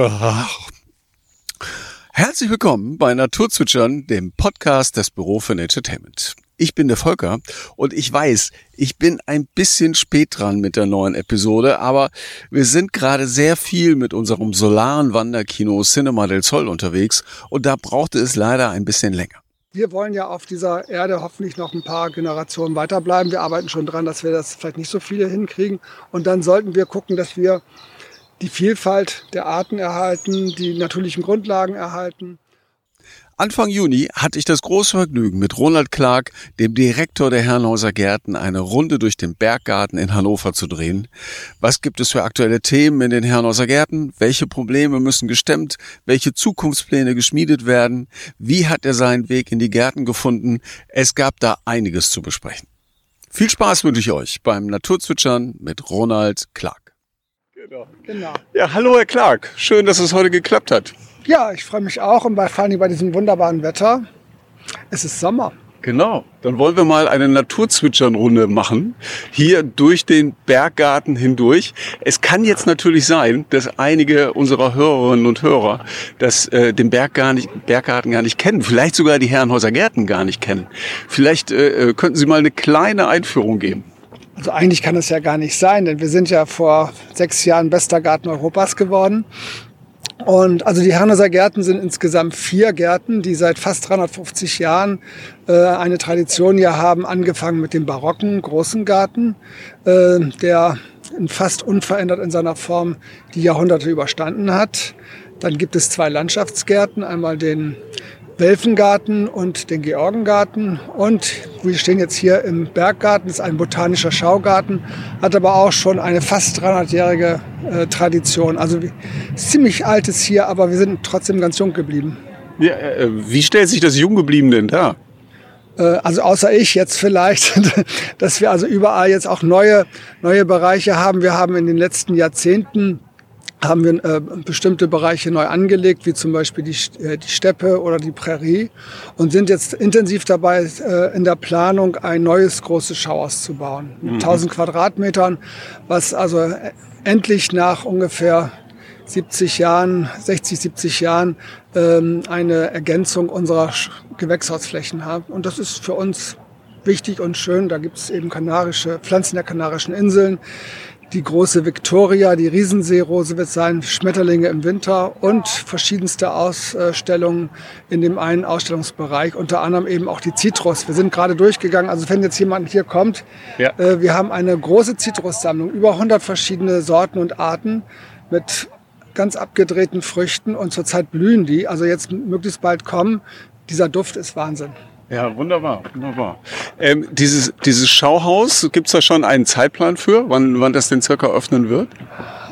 Herzlich willkommen bei Naturzwitschern, dem Podcast des Büro für Entertainment. Ich bin der Volker und ich weiß, ich bin ein bisschen spät dran mit der neuen Episode, aber wir sind gerade sehr viel mit unserem solaren Wanderkino Cinema del Sol unterwegs und da brauchte es leider ein bisschen länger. Wir wollen ja auf dieser Erde hoffentlich noch ein paar Generationen weiterbleiben. Wir arbeiten schon dran, dass wir das vielleicht nicht so viele hinkriegen. Und dann sollten wir gucken, dass wir die Vielfalt der Arten erhalten, die natürlichen Grundlagen erhalten. Anfang Juni hatte ich das große Vergnügen, mit Ronald Clark, dem Direktor der Herrenhauser Gärten, eine Runde durch den Berggarten in Hannover zu drehen. Was gibt es für aktuelle Themen in den Herrenhauser Gärten? Welche Probleme müssen gestemmt? Welche Zukunftspläne geschmiedet werden? Wie hat er seinen Weg in die Gärten gefunden? Es gab da einiges zu besprechen. Viel Spaß wünsche ich euch beim Naturzwitschern mit Ronald Clark. Genau. genau. Ja, hallo Herr Clark. Schön, dass es heute geklappt hat. Ja, ich freue mich auch und bei, vor allem bei diesem wunderbaren Wetter. Es ist Sommer. Genau. Dann wollen wir mal eine Naturzwitschern-Runde machen. Hier durch den Berggarten hindurch. Es kann jetzt natürlich sein, dass einige unserer Hörerinnen und Hörer das, äh, den Berg gar nicht, Berggarten gar nicht kennen. Vielleicht sogar die Herrenhäuser Gärten gar nicht kennen. Vielleicht äh, äh könnten Sie mal eine kleine Einführung geben. Also eigentlich kann es ja gar nicht sein, denn wir sind ja vor sechs Jahren bester Garten Europas geworden. Und also die Herneser Gärten sind insgesamt vier Gärten, die seit fast 350 Jahren äh, eine Tradition hier haben, angefangen mit dem barocken großen Garten, äh, der fast unverändert in seiner Form die Jahrhunderte überstanden hat. Dann gibt es zwei Landschaftsgärten, einmal den Welfengarten und den Georgengarten. Und wir stehen jetzt hier im Berggarten, das ist ein botanischer Schaugarten, hat aber auch schon eine fast 300-jährige äh, Tradition. Also ziemlich altes hier, aber wir sind trotzdem ganz jung geblieben. Ja, äh, wie stellt sich das Junggeblieben denn dar? Äh, also außer ich jetzt vielleicht, dass wir also überall jetzt auch neue, neue Bereiche haben. Wir haben in den letzten Jahrzehnten haben wir äh, bestimmte Bereiche neu angelegt, wie zum Beispiel die, äh, die Steppe oder die Prärie und sind jetzt intensiv dabei, äh, in der Planung ein neues großes Schauhaus zu bauen. Mit mhm. 1000 Quadratmetern, was also äh, endlich nach ungefähr 70 Jahren, 60, 70 Jahren ähm, eine Ergänzung unserer Gewächshausflächen haben. Und das ist für uns wichtig und schön. Da gibt es eben kanarische Pflanzen der Kanarischen Inseln die große Victoria, die Riesenseerose wird sein, Schmetterlinge im Winter und verschiedenste Ausstellungen in dem einen Ausstellungsbereich, unter anderem eben auch die Zitrus. Wir sind gerade durchgegangen, also wenn jetzt jemand hier kommt, ja. äh, wir haben eine große Zitrussammlung, über 100 verschiedene Sorten und Arten mit ganz abgedrehten Früchten und zurzeit blühen die, also jetzt möglichst bald kommen. Dieser Duft ist Wahnsinn. Ja, wunderbar, wunderbar. Ähm, dieses, dieses Schauhaus, gibt's da schon einen Zeitplan für, wann, wann das denn circa öffnen wird?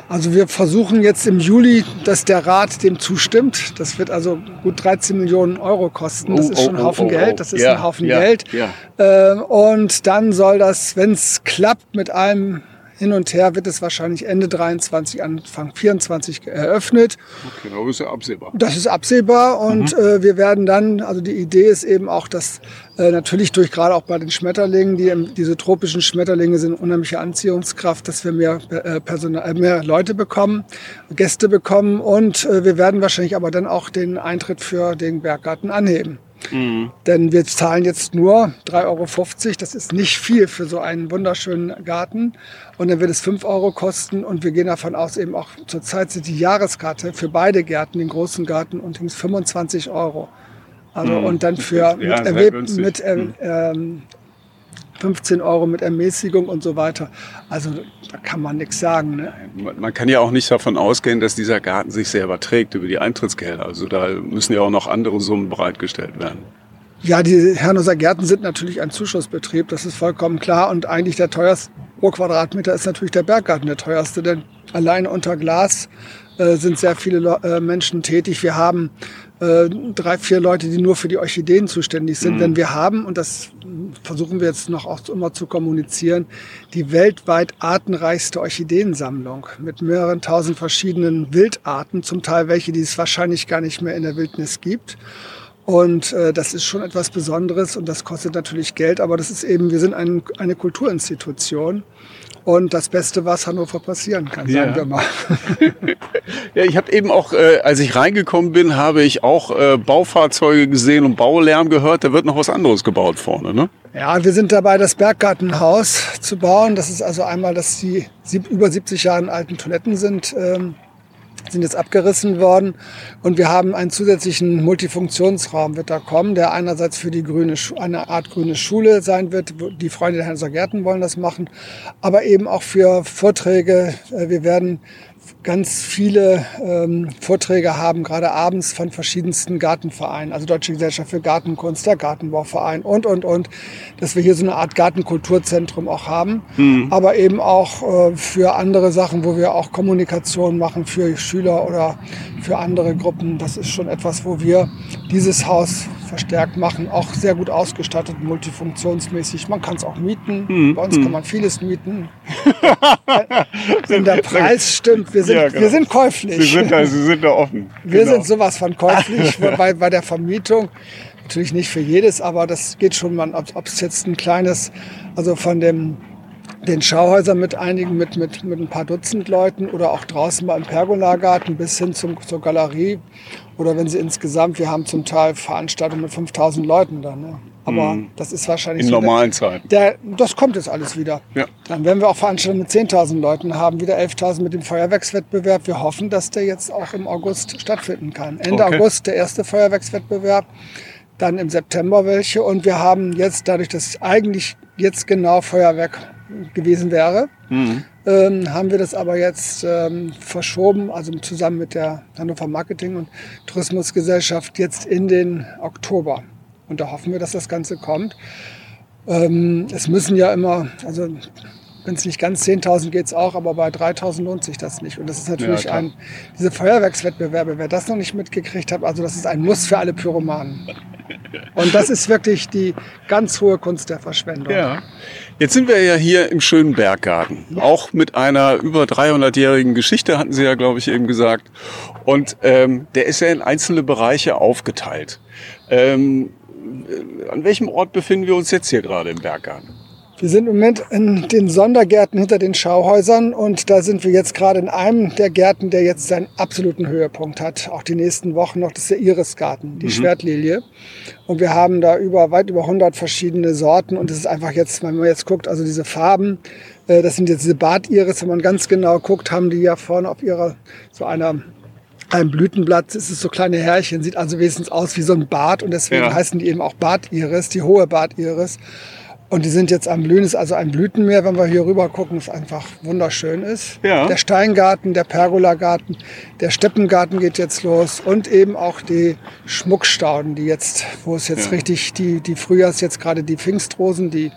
Also wir versuchen jetzt im Juli, dass der Rat dem zustimmt. Das wird also gut 13 Millionen Euro kosten. Das oh, ist schon ein oh, Haufen oh, oh, Geld. Das ist ja, ein Haufen ja, Geld. Ja. Ähm, und dann soll das, wenn es klappt mit allem hin und her wird es wahrscheinlich Ende 23, Anfang 24 eröffnet. Okay, das ist ja absehbar. Das ist absehbar und mhm. äh, wir werden dann, also die Idee ist eben auch, dass äh, natürlich durch gerade auch bei den Schmetterlingen, die, diese tropischen Schmetterlinge sind unheimliche Anziehungskraft, dass wir mehr, äh, Personal, äh, mehr Leute bekommen, Gäste bekommen und äh, wir werden wahrscheinlich aber dann auch den Eintritt für den Berggarten anheben. Mhm. Denn wir zahlen jetzt nur 3,50 Euro. Das ist nicht viel für so einen wunderschönen Garten. Und dann wird es 5 Euro kosten. Und wir gehen davon aus, eben auch zurzeit sind die Jahreskarte für beide Gärten, den großen Garten und den 25 Euro. Also mhm. und dann für ja, mit, mit äh, mhm. ähm, 15 Euro mit Ermäßigung und so weiter. Also da kann man nichts sagen. Ne? Man kann ja auch nicht davon ausgehen, dass dieser Garten sich selber trägt über die Eintrittsgelder. Also da müssen ja auch noch andere Summen bereitgestellt werden. Ja, die Herrenhauser Gärten sind natürlich ein Zuschussbetrieb, das ist vollkommen klar. Und eigentlich der teuerste pro Quadratmeter ist natürlich der Berggarten der teuerste, denn alleine unter Glas äh, sind sehr viele äh, Menschen tätig. Wir haben äh, drei, vier Leute, die nur für die Orchideen zuständig sind. Mhm. Denn wir haben, und das versuchen wir jetzt noch auch immer zu kommunizieren, die weltweit artenreichste Orchideensammlung mit mehreren tausend verschiedenen Wildarten, zum Teil welche, die es wahrscheinlich gar nicht mehr in der Wildnis gibt. Und äh, das ist schon etwas Besonderes und das kostet natürlich Geld, aber das ist eben, wir sind ein, eine Kulturinstitution und das Beste, was Hannover passieren kann, sagen Ja. wir mal. Ja, ich habe eben auch, äh, als ich reingekommen bin, habe ich auch äh, Baufahrzeuge gesehen und Baulärm gehört. Da wird noch was anderes gebaut vorne, ne? Ja, wir sind dabei, das Berggartenhaus zu bauen. Das ist also einmal, dass die über 70 Jahre alten Toiletten sind, ähm, sind jetzt abgerissen worden. Und wir haben einen zusätzlichen Multifunktionsraum, wird da kommen, der einerseits für die grüne, eine Art grüne Schule sein wird. Die Freunde der Hanser Gärten wollen das machen. Aber eben auch für Vorträge. Äh, Wir werden ganz viele ähm, Vorträge haben, gerade abends von verschiedensten Gartenvereinen, also Deutsche Gesellschaft für Gartenkunst, der Gartenbauverein und, und, und, dass wir hier so eine Art Gartenkulturzentrum auch haben, aber eben auch äh, für andere Sachen, wo wir auch Kommunikation machen für Schüler oder für andere Gruppen. Das ist schon etwas, wo wir dieses Haus verstärkt machen, auch sehr gut ausgestattet, multifunktionsmäßig. Man kann es auch mieten. Bei uns kann man vieles mieten. Wenn der Preis stimmt, wir sind, Ja, genau. wir sind käuflich. Sie sind da, Sie sind da offen. Wir Genau. sind sowas von käuflich bei, bei der Vermietung. Natürlich nicht für jedes, aber das geht schon mal, ob es jetzt ein kleines, also von dem, den Schauhäusern mit einigen, mit, mit, mit ein paar Dutzend Leuten oder auch draußen beim Pergolagarten bis hin zum, zur Galerie. Oder wenn sie insgesamt, wir haben zum Teil Veranstaltungen mit 5000 Leuten dann. Ne? Aber das ist wahrscheinlich in so der- normalen Zeiten. der, das kommt jetzt alles wieder. Ja. Dann werden wir auch Veranstaltungen mit 10.000 Leuten haben, wieder 11.000 mit dem Feuerwerkswettbewerb. Wir hoffen, dass der jetzt auch im August stattfinden kann. Ende Okay. August der erste Feuerwerkswettbewerb, dann im September welche. Und wir haben jetzt, dadurch, dass eigentlich jetzt genau Feuerwerk gewesen wäre, Mhm. ähm, haben wir das aber jetzt ähm, verschoben, also zusammen mit der Hannover Marketing und Tourismusgesellschaft jetzt in den Oktober. Und da hoffen wir, dass das Ganze kommt. Ähm, es müssen ja immer, also wenn es nicht ganz 10.000 geht es auch, aber bei 3.000 lohnt sich das nicht. Und das ist natürlich klar. ein, diese Feuerwerkswettbewerbe, wer das noch nicht mitgekriegt hat, also das ist ein Muss für alle Pyromanen. Und das ist wirklich die ganz hohe Kunst der Verschwendung. Ja. Jetzt sind wir ja hier im schönen Berggarten. Auch mit einer über 300-jährigen Geschichte, hatten Sie ja, glaube ich, eben gesagt. Und ähm, der ist ja in einzelne Bereiche aufgeteilt. Ähm, äh, an welchem Ort befinden wir uns jetzt hier gerade im Berggarten? Wir sind im Moment in den Sondergärten hinter den Schauhäusern und da sind wir jetzt gerade in einem der Gärten, der jetzt seinen absoluten Höhepunkt hat. Auch die nächsten Wochen noch, das ist der Irisgarten, die Schwertlilie. Und wir haben da über, weit über 100 verschiedene Sorten und es ist einfach jetzt, wenn man jetzt guckt, also diese Farben, äh, das sind jetzt diese Bartiris, wenn man ganz genau guckt, haben die ja vorne auf ihrer, so einer ein Blütenblatt, es ist so kleine Härchen, sieht also wenigstens aus wie so ein Bart und deswegen Ja. heißen die eben auch Bartiris, die hohe Bartiris. Und die sind jetzt am Blühen, ist also ein Blütenmeer, wenn wir hier rüber gucken, es einfach wunderschön ist. Ja. Der Steingarten, der Pergolagarten, der Steppengarten geht jetzt los und eben auch die Schmuckstauden, die jetzt, wo es jetzt Ja. richtig, die, die Frühjahrs jetzt gerade die Pfingstrosen, die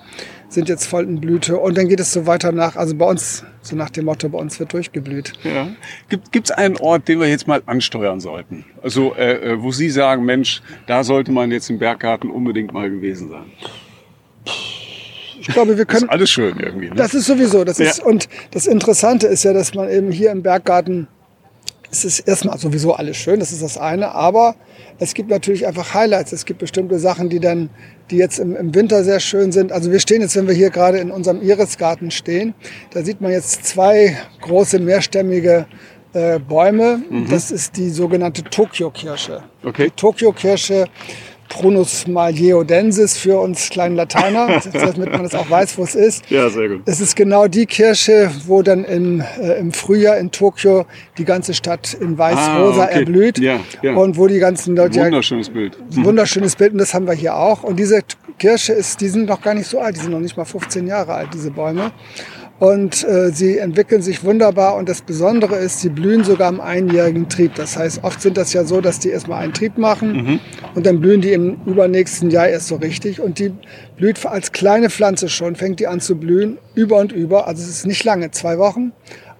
sind jetzt voll in Blüte und dann geht es so weiter nach, also bei uns, so nach dem Motto, bei uns wird durchgeblüht. Ja. Gibt es einen Ort, den wir jetzt mal ansteuern sollten? Also, äh, äh, wo Sie sagen, Mensch, da sollte man jetzt im Berggarten unbedingt mal gewesen sein. Ich glaube, wir Das können, ist alles schön irgendwie. Ne? Das ist sowieso. Das Ja. ist, und das Interessante ist ja, dass man eben hier im Berggarten, es ist erstmal sowieso alles schön, das ist das eine, aber es gibt natürlich einfach Highlights. Es gibt bestimmte Sachen, die dann, die jetzt im, im Winter sehr schön sind. Also wir stehen jetzt, wenn wir hier gerade in unserem Irisgarten stehen, da sieht man jetzt zwei große mehrstämmige äh, Bäume. Das ist die sogenannte Tokio-Kirsche. Okay. Die Tokio-Kirsche Prunus malieodensis für uns kleinen Lateiner, damit man das auch weiß, wo es ist. Ja, sehr gut. Es ist genau die Kirsche, wo dann im, äh, im Frühjahr in Tokio die ganze Stadt in weiß-rosa Ah, okay. erblüht. Ja, ja. Und wo die ganzen Leute. Wunderschönes Bild. ein wunderschönes Bild und das haben wir hier auch. Und diese Kirsche ist, die sind noch gar nicht so alt, die sind noch nicht mal 15 Jahre alt, diese Bäume. Und äh, sie entwickeln sich wunderbar und das Besondere ist, sie blühen sogar im einjährigen Trieb. Das heißt, oft sind das ja so, dass die erstmal einen Trieb machen und dann blühen die im übernächsten Jahr erst so richtig. Und die blüht als kleine Pflanze schon, fängt die an zu blühen, über und über. Also es ist nicht lange, zwei Wochen,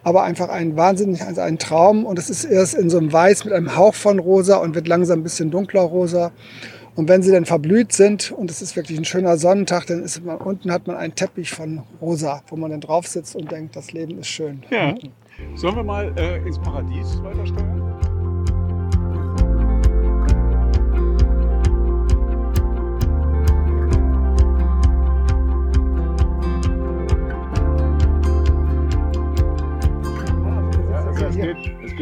aber einfach ein wahnsinnig, also ein Traum. Und es ist erst in so einem Weiß mit einem Hauch von rosa und wird langsam ein bisschen dunkler rosa. Und wenn sie dann verblüht sind und es ist wirklich ein schöner Sonnentag, dann ist man unten hat man einen Teppich von rosa, wo man dann drauf sitzt und denkt, das Leben ist schön. Ja. Sollen wir mal äh, ins Paradies weiter steuern?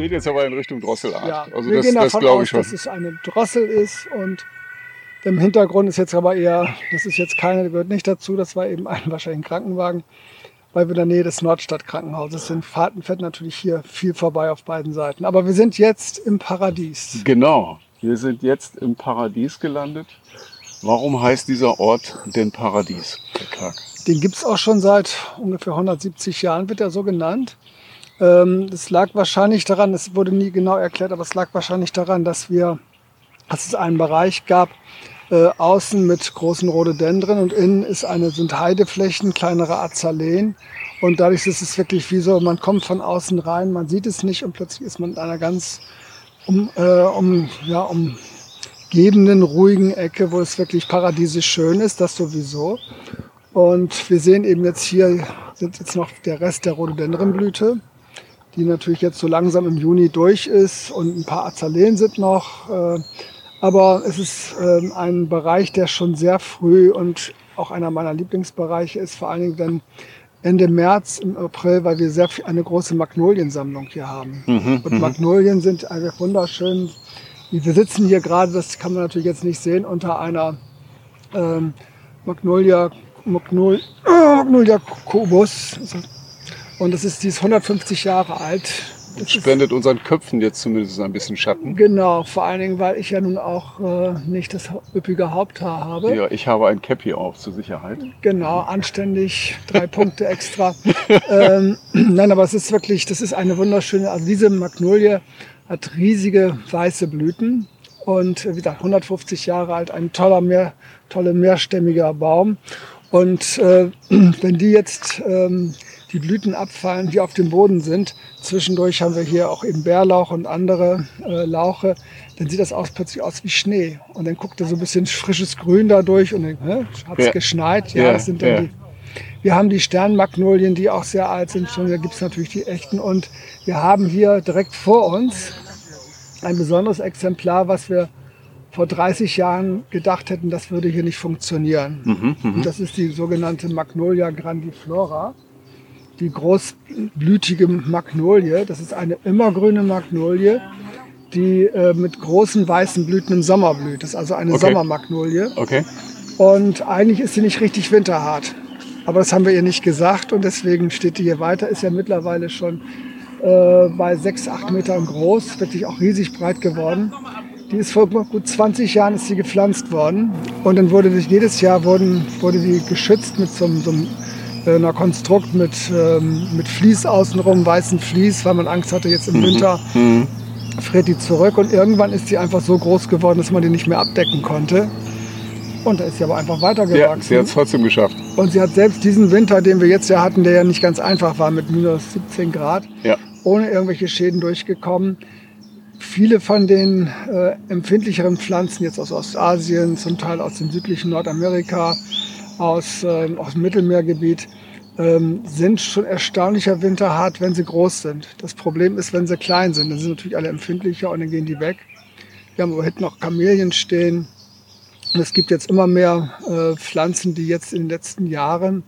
geht jetzt aber in Richtung Drosselart. Ja, also wir das, gehen davon das glaube ich aus, schon. dass es eine Drossel ist und im Hintergrund ist jetzt aber eher, das ist jetzt keine, gehört nicht dazu, das war eben ein wahrscheinlich ein Krankenwagen, weil wir in der Nähe des Nordstadtkrankenhauses sind. Fahrten fährt natürlich hier viel vorbei auf beiden Seiten. Aber wir sind jetzt im Paradies. Genau, wir sind jetzt im Paradies gelandet. Warum heißt dieser Ort denn Paradies, Herr? Den gibt's auch schon seit ungefähr 170 Jahren, wird er so genannt. Ähm, Das lag wahrscheinlich daran, es wurde nie genau erklärt, aber es lag wahrscheinlich daran, dass wir, dass es einen Bereich gab, äh, außen mit großen Rhododendren und innen ist eine, sind Heideflächen, kleinere Azaleen. Und dadurch ist es wirklich wie so, man kommt von außen rein, man sieht es nicht und plötzlich ist man in einer ganz um, äh, um, ja, umgebenden, ruhigen Ecke, wo es wirklich paradiesisch schön ist, das sowieso. Und wir sehen eben jetzt hier, sind jetzt noch der Rest der Rhododendrenblüte, die natürlich jetzt so langsam im Juni durch ist und ein paar Azaleen sind noch. Äh, aber es ist ähm, ein Bereich, der schon sehr früh und auch einer meiner Lieblingsbereiche ist, vor allen Dingen dann Ende März, im April, weil wir sehr viel, eine große Magnoliensammlung hier haben. und Magnolien sind einfach wunderschön. Wir sitzen hier gerade, das kann man natürlich jetzt nicht sehen, unter einer ähm, Magnolia, Magnol, äh, Magnolia Kubus. Und das ist, die ist 150 Jahre alt. Das ist, Spendet unseren Köpfen jetzt zumindest ein bisschen Schatten. genau, vor allen Dingen, weil ich ja nun auch äh, nicht das üppige Haupthaar habe. Ja, ich habe ein Cappy auf zur Sicherheit. Genau, anständig, drei Punkte extra. ähm, nein, aber es ist wirklich, das ist eine wunderschöne, also diese Magnolie hat riesige weiße Blüten und wie gesagt 150 Jahre alt, ein toller, mehr, tolle mehrstämmiger Baum. Und äh, wenn die jetzt ähm, die Blüten abfallen, die auf dem Boden sind, zwischendurch haben wir hier auch eben Bärlauch und andere äh, Lauche, dann sieht das aus, plötzlich aus wie Schnee. Und dann guckt er so ein bisschen frisches Grün dadurch und dann hat es Ja. geschneit. Ja, Ja, das sind dann ja. die wir haben die Sternmagnolien, die auch sehr alt sind. Schon, da gibt es natürlich die echten. Und wir haben hier direkt vor uns ein besonderes Exemplar, was wir vor 30 Jahren gedacht hätten, das würde hier nicht funktionieren. Und das ist die sogenannte Magnolia grandiflora, die großblütige Magnolie. Das ist eine immergrüne Magnolie, die äh, mit großen weißen Blüten im Sommer blüht. Das ist also eine Okay. Sommermagnolie. Okay. Und eigentlich ist sie nicht richtig winterhart. Aber das haben wir ihr nicht gesagt und deswegen steht die hier weiter. Ist ja mittlerweile schon äh, bei sechs, acht Metern groß, wirklich auch riesig breit geworden. Die ist vor gut 20 Jahren ist sie gepflanzt worden und dann wurde jedes Jahr wurden, wurde die geschützt mit so, einem- so einem einer Konstrukt mit, ähm, mit Vlies außenrum, weißen Vlies, weil man Angst hatte, jetzt im Winter friert die zurück und irgendwann ist sie einfach so groß geworden, dass man die nicht mehr abdecken konnte. Und da ist sie aber einfach Ja, weitergewachsen. sie hat es trotzdem geschafft. und sie hat selbst diesen Winter, den wir jetzt ja hatten, der ja nicht ganz einfach war mit minus 17 Grad, Ja. ohne irgendwelche Schäden durchgekommen. Viele von den äh, empfindlicheren Pflanzen jetzt aus Ostasien, zum Teil aus dem südlichen Nordamerika, aus, ähm, aus dem Mittelmeergebiet, ähm, sind schon erstaunlicher winterhart, wenn sie groß sind. Das Problem ist, wenn sie klein sind, dann sind natürlich alle empfindlicher und dann gehen die weg. Wir haben aber hinten noch Kamelien stehen. Und es gibt jetzt immer mehr äh, Pflanzen, die jetzt in den letzten Jahren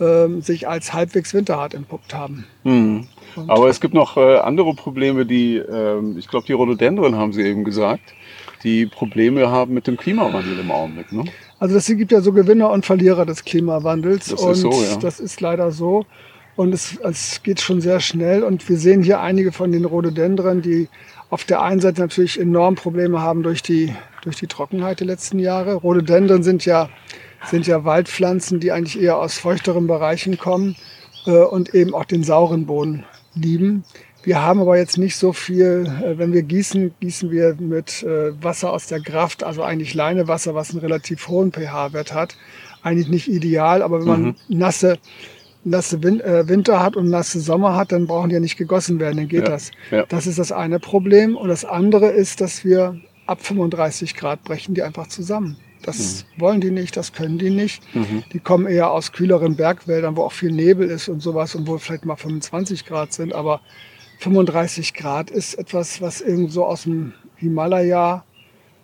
ähm, sich als halbwegs winterhart entpuppt haben. Mhm. Aber es gibt noch äh, andere Probleme, die, ähm, ich glaube, die Rhododendren haben Sie eben gesagt, die Probleme haben mit dem Klimawandel im Augenblick. Ne? Also es gibt ja so Gewinner und Verlierer des Klimawandels. Das ist und so, ja. das ist leider so. Und es, es geht schon sehr schnell. Und wir sehen hier einige von den Rhododendren, die auf der einen Seite natürlich enorm Probleme haben durch die, durch die Trockenheit der letzten Jahre. Rhododendren sind ja, sind ja Waldpflanzen, die eigentlich eher aus feuchteren Bereichen kommen äh, und eben auch den sauren Boden lieben. Wir haben aber jetzt nicht so viel, äh, wenn wir gießen, gießen wir mit äh, Wasser aus der Graft, also eigentlich Leinewasser, was einen relativ hohen pH-Wert hat. Eigentlich nicht ideal, aber wenn man nasse, nasse Win äh, Winter hat und nasse Sommer hat, dann brauchen die ja nicht gegossen werden, dann geht Ja, das. ja. Das ist das eine Problem. Und das andere ist, dass wir ab 35 Grad brechen die einfach zusammen. Das wollen die nicht, das können die nicht. Die kommen eher aus kühleren Bergwäldern, wo auch viel Nebel ist und sowas und wo vielleicht mal 25 Grad sind. Aber 35 Grad ist etwas, was irgendwo aus dem Himalaya,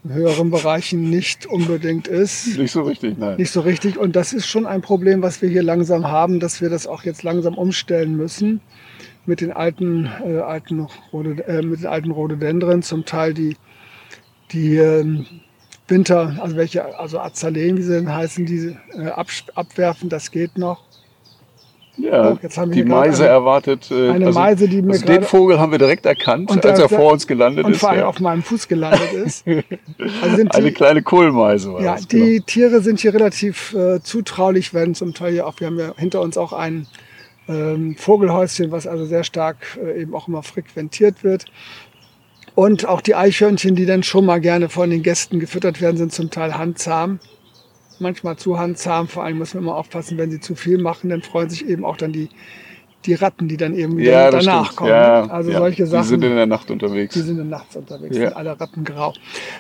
in höheren Bereichen nicht unbedingt ist. Nicht so richtig, nein. Nicht so richtig. Und das ist schon ein Problem, was wir hier langsam haben, dass wir das auch jetzt langsam umstellen müssen. mit den alten, äh, alten, Rhode, äh, mit den alten Rhododendren, zum Teil die, die ähm, Winter, also welche, also Azaleen, wie sie denn heißen, die äh, ab, abwerfen, das geht noch. Ja, oh, jetzt haben wir die Meise eine, erwartet. Äh, eine also, Meise, die mir also Den Vogel haben wir direkt erkannt, als er vor uns gelandet und ist. Und vor allem ja. auf meinem Fuß gelandet ist. Also die, eine kleine Kohlmeise war Ja, das, die genau. Tiere sind hier relativ äh, zutraulich, werden zum Teil hier auch, wir haben ja hinter uns auch ein ähm, Vogelhäuschen, was also sehr stark äh, eben auch immer frequentiert wird. Und auch die Eichhörnchen, die dann schon mal gerne von den Gästen gefüttert werden, sind zum Teil handzahm manchmal zu handzahm. Vor allem muss man immer aufpassen, wenn sie zu viel machen, dann freuen sich eben auch dann die, die Ratten, die dann eben ja, danach stimmt. kommen. Ja, also ja. solche Sachen. Die sind in der Nacht unterwegs. Die sind in der Nacht unterwegs, ja. sind alle Ratten grau.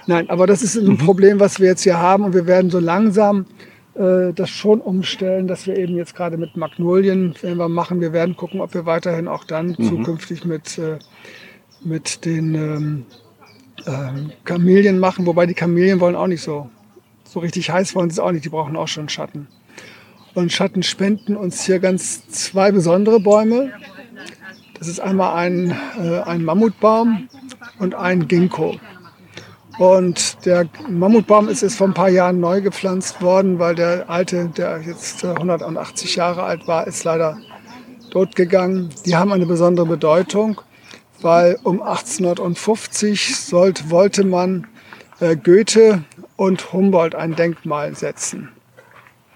Nein, aber das ist ein mhm. Problem, was wir jetzt hier haben und wir werden so langsam äh, das schon umstellen, dass wir eben jetzt gerade mit Magnolien, wenn wir machen, wir werden gucken, ob wir weiterhin auch dann mhm. zukünftig mit, äh, mit den ähm, ähm, Kamelien machen, wobei die Kamelien wollen auch nicht so so richtig heiß wollen sie es auch nicht, die brauchen auch schon Schatten. Und Schatten spenden uns hier ganz zwei besondere Bäume. Das ist einmal ein, äh, ein Mammutbaum und ein Ginkgo. Und der Mammutbaum ist jetzt vor ein paar Jahren neu gepflanzt worden, weil der alte, der jetzt 180 Jahre alt war, ist leider tot gegangen. Die haben eine besondere Bedeutung, weil um 1850 sollte, wollte man äh, Goethe und Humboldt ein Denkmal setzen.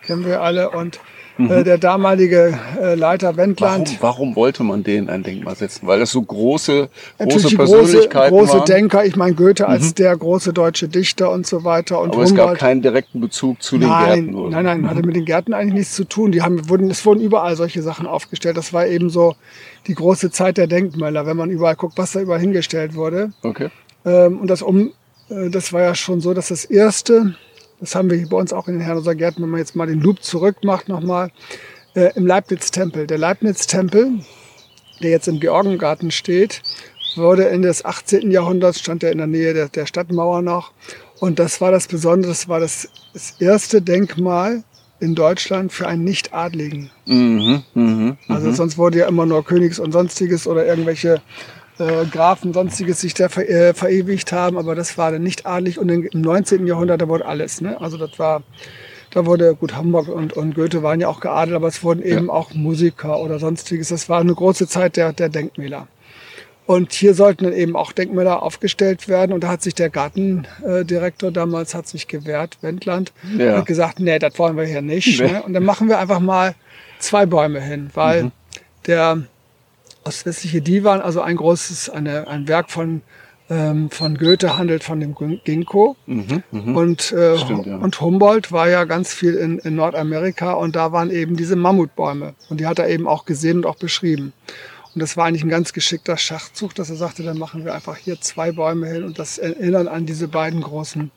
Kennen wir alle. Und äh, mhm. äh, der damalige äh, Leiter Wendland. Warum, warum, wollte man denen ein Denkmal setzen? Weil das so große, große Persönlichkeiten große, große waren? Denker. Ich meine Goethe mhm. als der große deutsche Dichter und so weiter. Und Aber Humboldt, es gab keinen direkten Bezug zu den nein, Gärten. Oder? Nein, nein, mhm. hatte mit den Gärten eigentlich nichts zu tun. Die haben, wurden, es wurden überall solche Sachen aufgestellt. Das war eben so die große Zeit der Denkmäler, wenn man überall guckt, was da überall hingestellt wurde. Okay. Ähm, und das um das war ja schon so, dass das erste, das haben wir hier bei uns auch in den Herrenhauser Gärten, wenn man jetzt mal den Loop zurück macht nochmal, äh, im Leibniz-Tempel. Der Leibniz-Tempel, der jetzt im Georgengarten steht, wurde Ende des 18. Jahrhunderts, stand er in der Nähe der, der Stadtmauer noch. Und das war das Besondere, das war das, das erste Denkmal in Deutschland für einen Nicht-Adligen. Mhm, mh, mh. Also sonst wurde ja immer nur Königs und Sonstiges oder irgendwelche äh, Grafen, sonstiges sich da ver, äh, verewigt haben, aber das war dann nicht adelig und im 19. Jahrhundert, da wurde alles. Ne? Also das war, da wurde, gut, Hamburg und, und Goethe waren ja auch geadelt, aber es wurden eben ja. auch Musiker oder sonstiges. Das war eine große Zeit der, der Denkmäler. Und hier sollten dann eben auch Denkmäler aufgestellt werden. Und da hat sich der Gartendirektor damals hat sich gewehrt, Wendland, ja. hat gesagt, nee, das wollen wir hier nicht. Nee. Ne? Und dann machen wir einfach mal zwei Bäume hin, weil mhm. der ostwestliche Divan, also ein großes, eine, ein Werk von, ähm, von Goethe handelt von dem Ginkgo. Mhm, mh. und, äh, Stimmt, ja. und Humboldt war ja ganz viel in, in Nordamerika und da waren eben diese Mammutbäume. Und die hat er eben auch gesehen und auch beschrieben. Und das war eigentlich ein ganz geschickter Schachzug, dass er sagte, dann machen wir einfach hier zwei Bäume hin und das erinnern an diese beiden großen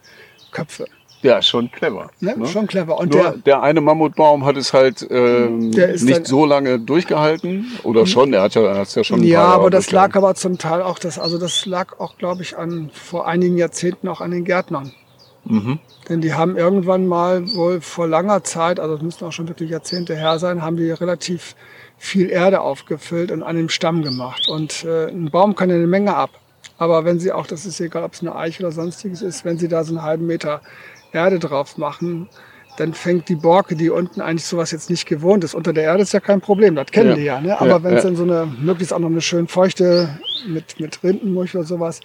Köpfe. Ja, schon clever. Ne? Ne? Schon clever. Und Nur der, der eine Mammutbaum hat es halt ähm, nicht so lange durchgehalten. Oder schon, der hat ja, hat's ja schon. Ja, aber das lag aber zum Teil auch, das, also das lag auch, glaube ich, an vor einigen Jahrzehnten auch an den Gärtnern. Mhm. Denn die haben irgendwann mal wohl vor langer Zeit, also es müssen auch schon wirklich Jahrzehnte her sein, haben die relativ viel Erde aufgefüllt und an dem Stamm gemacht. Und äh, ein Baum kann ja eine Menge ab. Aber wenn sie auch, das ist egal, ob es eine Eiche oder sonstiges ist, wenn sie da so einen halben Meter Erde drauf machen, dann fängt die Borke, die unten eigentlich sowas jetzt nicht gewohnt ist. Unter der Erde ist ja kein Problem, das kennen ja. die ja. Ne? Aber ja, wenn es ja. dann so eine, möglichst auch noch eine schön feuchte mit, mit Rindenmulch oder sowas,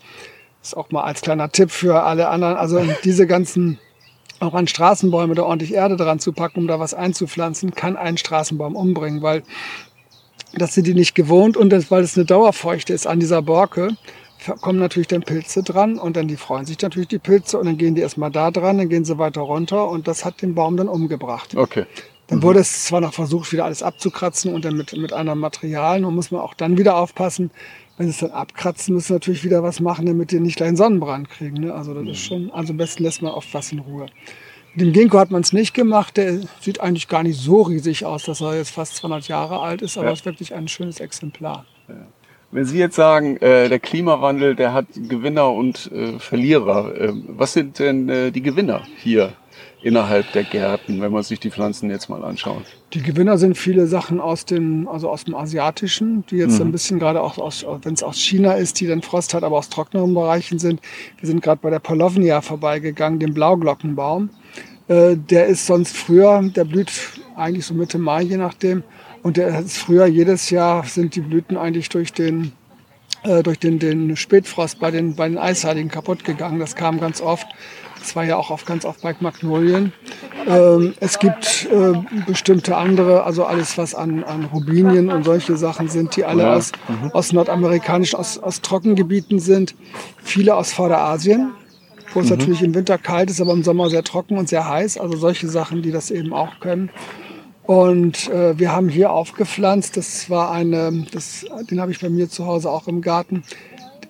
ist auch mal als kleiner Tipp für alle anderen. Also diese ganzen, auch an Straßenbäume da ordentlich Erde dran zu packen, um da was einzupflanzen, kann einen Straßenbaum umbringen, weil das sind die nicht gewohnt und das, weil es eine Dauerfeuchte ist an dieser Borke, kommen natürlich dann Pilze dran und dann die freuen sich natürlich die Pilze und dann gehen die erstmal da dran, dann gehen sie weiter runter und das hat den Baum dann umgebracht. Okay. Dann mhm. wurde es zwar noch versucht, wieder alles abzukratzen und dann mit, mit anderem Material. Nun muss man auch dann wieder aufpassen, wenn sie es dann abkratzen, müssen sie natürlich wieder was machen, damit die nicht gleich einen Sonnenbrand kriegen. Ne? Also das mhm. ist schon, also am besten lässt man oft was in Ruhe. Mit dem Ginkgo hat man es nicht gemacht. Der sieht eigentlich gar nicht so riesig aus, dass er jetzt fast 200 Jahre alt ist, aber ja. ist wirklich ein schönes Exemplar. Ja. Wenn Sie jetzt sagen, äh, der Klimawandel, der hat Gewinner und äh, Verlierer, äh, was sind denn äh, die Gewinner hier innerhalb der Gärten, wenn man sich die Pflanzen jetzt mal anschaut? Die Gewinner sind viele Sachen aus, den, also aus dem Asiatischen, die jetzt mhm. ein bisschen gerade auch aus, wenn es aus China ist, die dann Frost hat, aber aus trockneren Bereichen sind. Wir sind gerade bei der Polovnia vorbeigegangen, dem Blauglockenbaum. Äh, der ist sonst früher, der blüht eigentlich so Mitte Mai, je nachdem. Und der ist früher jedes Jahr sind die Blüten eigentlich durch den äh, durch den, den Spätfrost bei den, bei den Eisheiligen kaputt gegangen. Das kam ganz oft. Das war ja auch oft, ganz oft bei Magnolien. Ähm, es gibt äh, bestimmte andere, also alles, was an, an Rubinien und solche Sachen sind, die alle ja. aus, mhm. aus nordamerikanischen, aus, aus Trockengebieten sind. Viele aus Vorderasien, wo es mhm. natürlich im Winter kalt ist, aber im Sommer sehr trocken und sehr heiß. Also solche Sachen, die das eben auch können. Und äh, wir haben hier aufgepflanzt, das war eine, das, den habe ich bei mir zu Hause auch im Garten.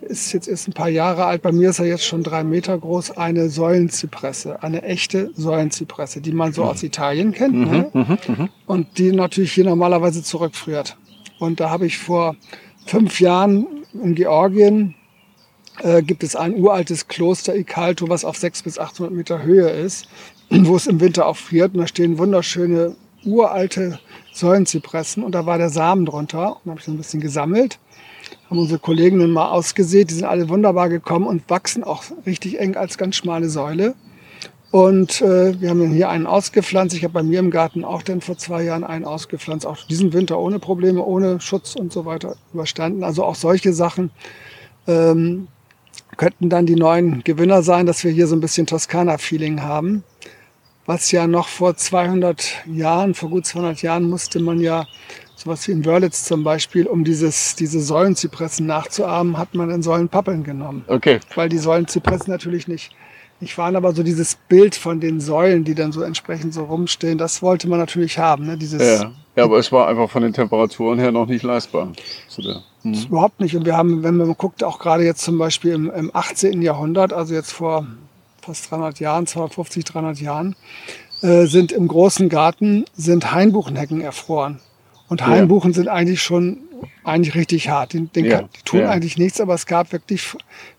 Ist jetzt erst ein paar Jahre alt. Bei mir ist er jetzt schon drei Meter groß. Eine Säulenzypresse, eine echte Säulenzypresse, die man so mhm. aus Italien kennt. Mhm, ne? Mhm, mhm, und die natürlich hier normalerweise zurückfriert. Und da habe ich vor fünf Jahren in Georgien äh, gibt es ein uraltes Kloster Ikalto, was auf 600 bis 800 Meter Höhe ist, wo es im Winter auch friert. Und da stehen wunderschöne uralte Säulenzypressen und da war der Samen drunter und habe ich so ein bisschen gesammelt. Haben unsere Kollegen dann mal ausgesät, die sind alle wunderbar gekommen und wachsen auch richtig eng als ganz schmale Säule. Und äh, wir haben dann hier einen ausgepflanzt. Ich habe bei mir im Garten auch dann vor zwei Jahren einen ausgepflanzt. Auch diesen Winter ohne Probleme, ohne Schutz und so weiter überstanden. Also auch solche Sachen ähm, könnten dann die neuen Gewinner sein, dass wir hier so ein bisschen Toskana-Feeling haben was ja noch vor 200 Jahren, vor gut 200 Jahren musste man ja sowas wie in Wörlitz zum Beispiel, um dieses, diese Säulenzypressen nachzuahmen, hat man in Säulenpappeln genommen. Okay. Weil die Säulenzypressen natürlich nicht, nicht waren, aber so dieses Bild von den Säulen, die dann so entsprechend so rumstehen, das wollte man natürlich haben. Ne? Dieses, ja. ja, aber es war einfach von den Temperaturen her noch nicht leistbar. Zu der, hm. Überhaupt nicht. Und wir haben, wenn man guckt, auch gerade jetzt zum Beispiel im, im 18. Jahrhundert, also jetzt vor fast 300 Jahren, 250, 300 Jahren, äh, sind im großen Garten sind Hainbuchenhecken erfroren. Und ja. Hainbuchen sind eigentlich schon eigentlich richtig hart. Den, den ja. die tun ja. eigentlich nichts, aber es gab wirklich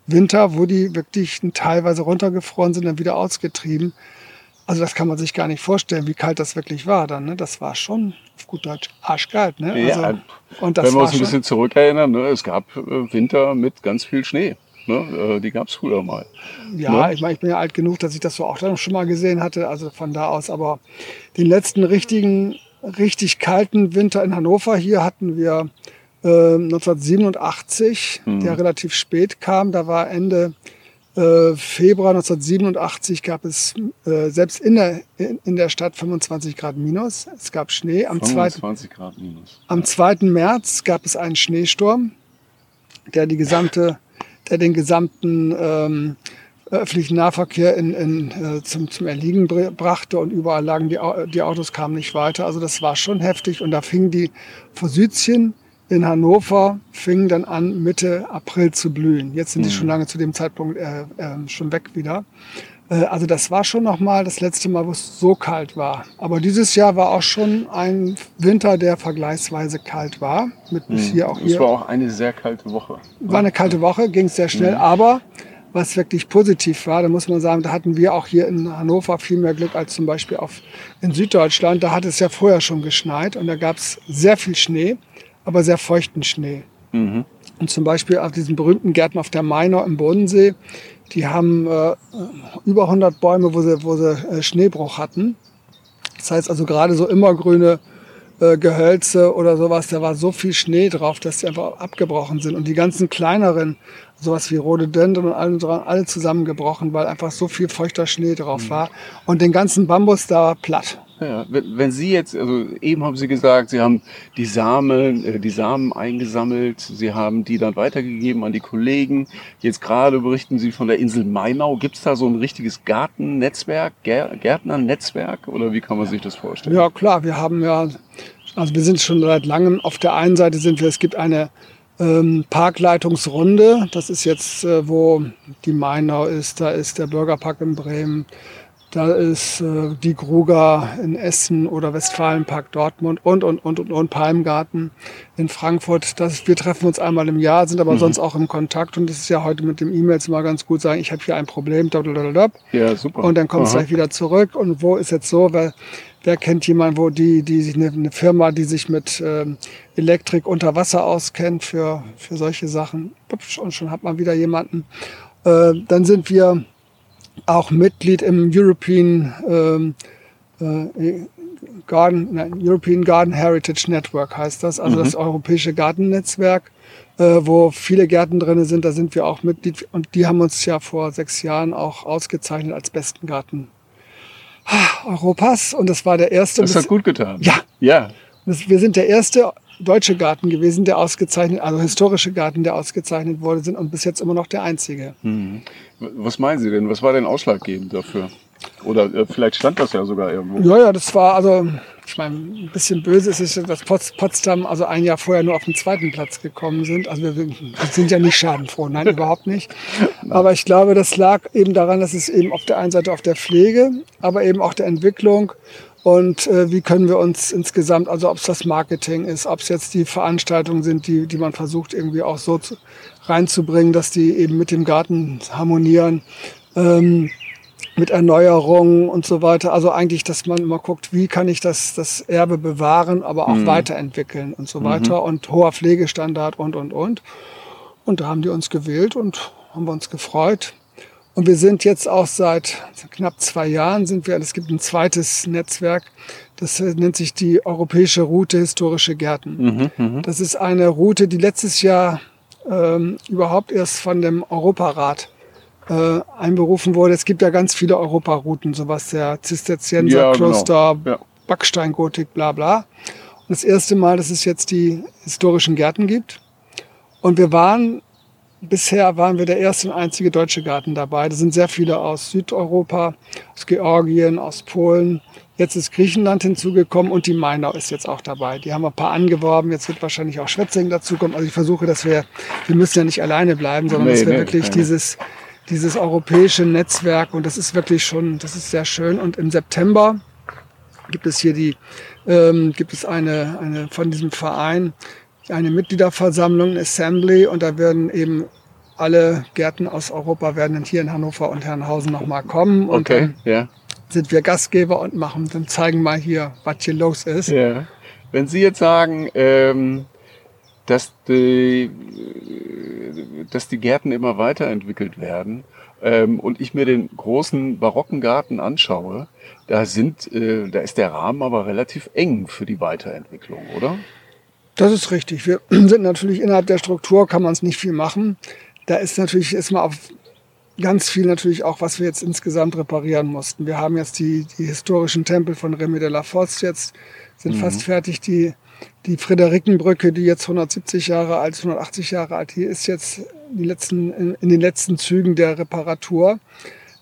Winter, wo die wirklich teilweise runtergefroren sind, dann wieder ausgetrieben. Also das kann man sich gar nicht vorstellen, wie kalt das wirklich war dann. Ne? Das war schon auf gut Deutsch arschkalt. Ne? Also, ja, und das wenn wir uns ein bisschen zurückerinnern, ne? es gab äh, Winter mit ganz viel Schnee. Ne? Äh, die gab es früher mal. Ja, ne? ich meine, ich bin ja alt genug, dass ich das so auch dann schon mal gesehen hatte. Also von da aus. Aber den letzten richtigen, richtig kalten Winter in Hannover hier hatten wir äh, 1987, mhm. der relativ spät kam. Da war Ende äh, Februar 1987 gab es äh, selbst in der, in, in, der Stadt 25 Grad minus. Es gab Schnee. Am 25 Grad minus. Am 2. März gab es einen Schneesturm, der die gesamte der den gesamten ähm, öffentlichen Nahverkehr in, in, äh, zum, zum Erliegen brachte und überall lagen die, die Autos kamen nicht weiter. Also das war schon heftig und da fingen die Forsythien in Hannover fingen dann an Mitte April zu blühen. Jetzt sind die mhm. schon lange zu dem Zeitpunkt äh, äh, schon weg wieder. Äh, also das war schon noch mal das letzte Mal, wo es so kalt war. Aber dieses Jahr war auch schon ein Winter, der vergleichsweise kalt war. Mit bis hm. hier auch hier. Es war auch eine sehr kalte Woche. War eine kalte Woche, ging sehr schnell. Mhm. Aber was wirklich positiv war, da muss man sagen, da hatten wir auch hier in Hannover viel mehr Glück als zum Beispiel auf, in Süddeutschland. Da hat es ja vorher schon geschneit und da gab es sehr viel Schnee, aber sehr feuchten Schnee. Mhm. Und zum Beispiel auf diesen berühmten Gärten auf der Mainau im Bodensee, die haben äh, über 100 Bäume, wo sie, wo sie äh, Schneebruch hatten. Das heißt also gerade so immergrüne äh, Gehölze oder sowas, da war so viel Schnee drauf, dass die einfach abgebrochen sind. Und die ganzen kleineren, sowas wie Rhododendron und alle, alle zusammengebrochen, weil einfach so viel feuchter Schnee drauf mhm. war. Und den ganzen Bambus da platt. Ja, wenn, wenn Sie jetzt, also eben haben Sie gesagt, Sie haben die Samen, äh, die Samen eingesammelt, Sie haben die dann weitergegeben an die Kollegen. Jetzt gerade berichten Sie von der Insel Mainau. Gibt es da so ein richtiges Gartennetzwerk, Gärtnernetzwerk oder wie kann man sich das vorstellen? Ja klar, wir haben ja, also wir sind schon seit langem, auf der einen Seite sind wir, es gibt eine ähm, Parkleitungsrunde, das ist jetzt, äh, wo die Mainau ist, da ist der Bürgerpark in Bremen, Da ist äh, die Gruger in Essen oder Westfalenpark Dortmund und, und, und, und, und Palmgarten in Frankfurt. Das, wir treffen uns einmal im Jahr, sind aber mhm. sonst auch im Kontakt. Und das ist ja heute mit dem E-Mails mal ganz gut sagen, ich habe hier ein Problem. Ja, super. Und dann kommt es gleich wieder zurück. Und wo ist jetzt so, wer, wer kennt jemanden, wo die, die eine, eine Firma, die sich mit ähm, Elektrik unter Wasser auskennt für, für solche Sachen. Und schon hat man wieder jemanden. Äh, dann sind wir auch Mitglied im European, ähm, äh, Garden, nein, European Garden Heritage Network heißt das, also mhm. das europäische Gartennetzwerk, äh, wo viele Gärten drin sind. Da sind wir auch Mitglied und die haben uns ja vor sechs Jahren auch ausgezeichnet als besten Garten Europas und das war der erste. Das hat gut getan. Ja. Ja. Wir sind der erste deutsche Garten gewesen, der ausgezeichnet, also historische Garten, der ausgezeichnet wurde, sind und bis jetzt immer noch der einzige. Mhm. Was meinen Sie denn? Was war denn ausschlaggebend dafür? Oder äh, vielleicht stand das ja sogar irgendwo. Ja, ja, das war also, ich meine, ein bisschen böse ist es, dass Potsdam also ein Jahr vorher nur auf den zweiten Platz gekommen sind. Also wir, wir sind ja nicht schadenfroh, nein, überhaupt nicht. Aber ich glaube, das lag eben daran, dass es eben auf der einen Seite auf der Pflege, aber eben auch der Entwicklung und äh, wie können wir uns insgesamt, also ob es das Marketing ist, ob es jetzt die Veranstaltungen sind, die, die man versucht irgendwie auch so zu, reinzubringen, dass die eben mit dem Garten harmonieren, ähm, mit Erneuerungen und so weiter. Also eigentlich, dass man immer guckt, wie kann ich das, das Erbe bewahren, aber auch mhm. weiterentwickeln und so weiter. Mhm. Und hoher Pflegestandard und, und, und. Und da haben die uns gewählt und haben wir uns gefreut. Und wir sind jetzt auch seit knapp zwei Jahren sind wir, es gibt ein zweites Netzwerk, das nennt sich die Europäische Route Historische Gärten. Mhm, mh. Das ist eine Route, die letztes Jahr ähm, überhaupt erst von dem Europarat äh, einberufen wurde. Es gibt ja ganz viele Europarouten, sowas der Zisterzienserkloster, ja, genau. ja. Backsteingotik, bla bla. Und das erste Mal, dass es jetzt die historischen Gärten gibt. Und wir waren Bisher waren wir der erste und einzige deutsche Garten dabei. Da sind sehr viele aus Südeuropa, aus Georgien, aus Polen. Jetzt ist Griechenland hinzugekommen und die Mainau ist jetzt auch dabei. Die haben ein paar angeworben. Jetzt wird wahrscheinlich auch Schwetzingen dazukommen. Also ich versuche, dass wir, wir müssen ja nicht alleine bleiben, sondern nee, dass wir nee, wirklich nee. dieses, dieses europäische Netzwerk und das ist wirklich schon, das ist sehr schön. Und im September gibt es hier die, ähm, gibt es eine, eine von diesem Verein, eine Mitgliederversammlung, Assembly und da werden eben alle Gärten aus Europa werden dann hier in Hannover und Herrenhausen nochmal kommen. Und okay, ja. sind wir Gastgeber und machen, dann zeigen mal hier, was hier los ist. Ja. Wenn Sie jetzt sagen, ähm, dass, die, dass die Gärten immer weiterentwickelt werden ähm, und ich mir den großen barocken Garten anschaue, da sind, äh, da ist der Rahmen aber relativ eng für die Weiterentwicklung, oder? Das ist richtig. Wir sind natürlich innerhalb der Struktur, kann man es nicht viel machen. Da ist natürlich erstmal auf ganz viel natürlich auch, was wir jetzt insgesamt reparieren mussten. Wir haben jetzt die, die historischen Tempel von Remy de la Fosse jetzt, sind mhm. fast fertig. Die, die Frederikenbrücke, die jetzt 170 Jahre alt, 180 Jahre alt, die ist jetzt die letzten, in, in den letzten Zügen der Reparatur.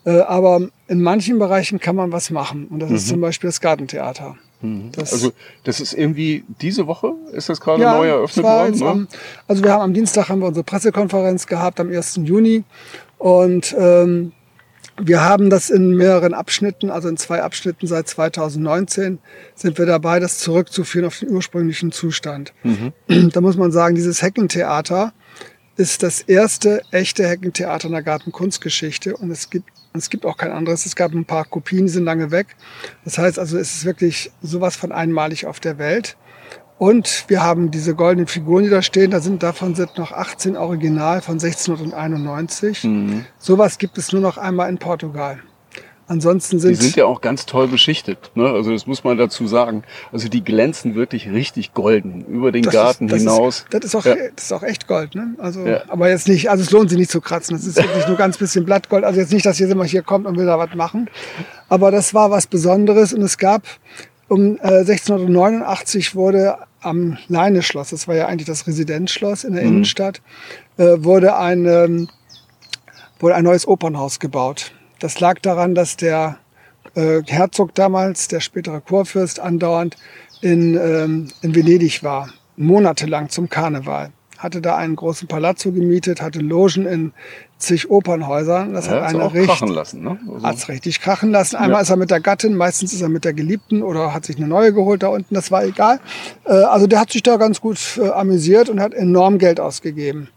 Äh, aber in manchen Bereichen kann man was machen. Und das mhm. ist zum Beispiel das Gartentheater. Mhm. Das also das ist irgendwie diese Woche, ist das gerade ja, neu eröffnet worden? Ne? Am, also wir haben am Dienstag haben wir unsere Pressekonferenz gehabt, am 1. Juni. Und ähm, wir haben das in mehreren Abschnitten, also in zwei Abschnitten seit 2019 sind wir dabei, das zurückzuführen auf den ursprünglichen Zustand. Mhm. Da muss man sagen, dieses Heckentheater ist das erste echte Heckentheater in der Gartenkunstgeschichte und es gibt es gibt auch kein anderes. Es gab ein paar Kopien, die sind lange weg. Das heißt also, es ist wirklich sowas von einmalig auf der Welt. Und wir haben diese goldenen Figuren, die da stehen. Da sind davon sind noch 18 Original von 1691. Mhm. Sowas gibt es nur noch einmal in Portugal. Ansonsten sind die sind ja auch ganz toll beschichtet. Ne? Also das muss man dazu sagen. Also die glänzen wirklich richtig golden über den Garten ist, das hinaus. Ist, das ist auch ja. das ist auch echt Gold. Ne? Also ja. aber jetzt nicht. Also es lohnt sich nicht zu kratzen. Das ist wirklich nur ganz bisschen Blattgold. Also jetzt nicht, dass hier jemand hier kommt und will da was machen. Aber das war was Besonderes und es gab um äh, 1689 wurde am Leineschloss, das war ja eigentlich das Residenzschloss in der mhm. Innenstadt, äh, wurde ein ähm, wurde ein neues Opernhaus gebaut. Das lag daran, dass der äh, Herzog damals, der spätere Kurfürst, andauernd in, ähm, in Venedig war, monatelang zum Karneval. hatte da einen großen Palazzo gemietet, hatte Logen in zig Opernhäusern. Das hat eine richtig, krachen lassen, ne? Also hat's richtig krachen lassen. Einmal ja. ist er mit der Gattin, meistens ist er mit der Geliebten oder hat sich eine neue geholt da unten, das war egal. Äh, also der hat sich da ganz gut äh, amüsiert und hat enorm Geld ausgegeben.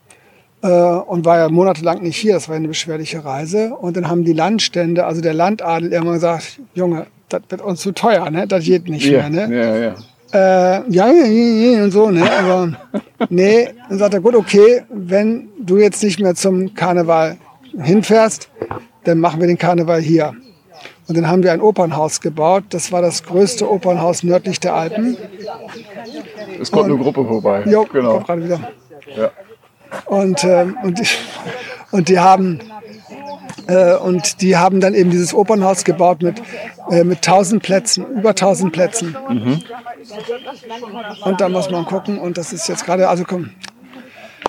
Äh, und war ja monatelang nicht hier, das war eine beschwerliche Reise. Und dann haben die Landstände, also der Landadel, irgendwann gesagt, Junge, das wird uns zu teuer, ne? das geht nicht ja, mehr. Ne? Ja, ja. Äh, ja, ja, ja, und so, ne? Aber nee, dann sagt er, gut, okay, wenn du jetzt nicht mehr zum Karneval hinfährst, dann machen wir den Karneval hier. Und dann haben wir ein Opernhaus gebaut. Das war das größte Opernhaus nördlich der Alpen. Es kommt und, eine Gruppe vorbei. Jo, genau. gerade wieder. Ja. Und, ähm, und, die, und die haben äh, und die haben dann eben dieses Opernhaus gebaut mit, äh, mit 1000 Plätzen, über 1000 Plätzen. Mhm. Und da muss man gucken, und das ist jetzt gerade, also komm.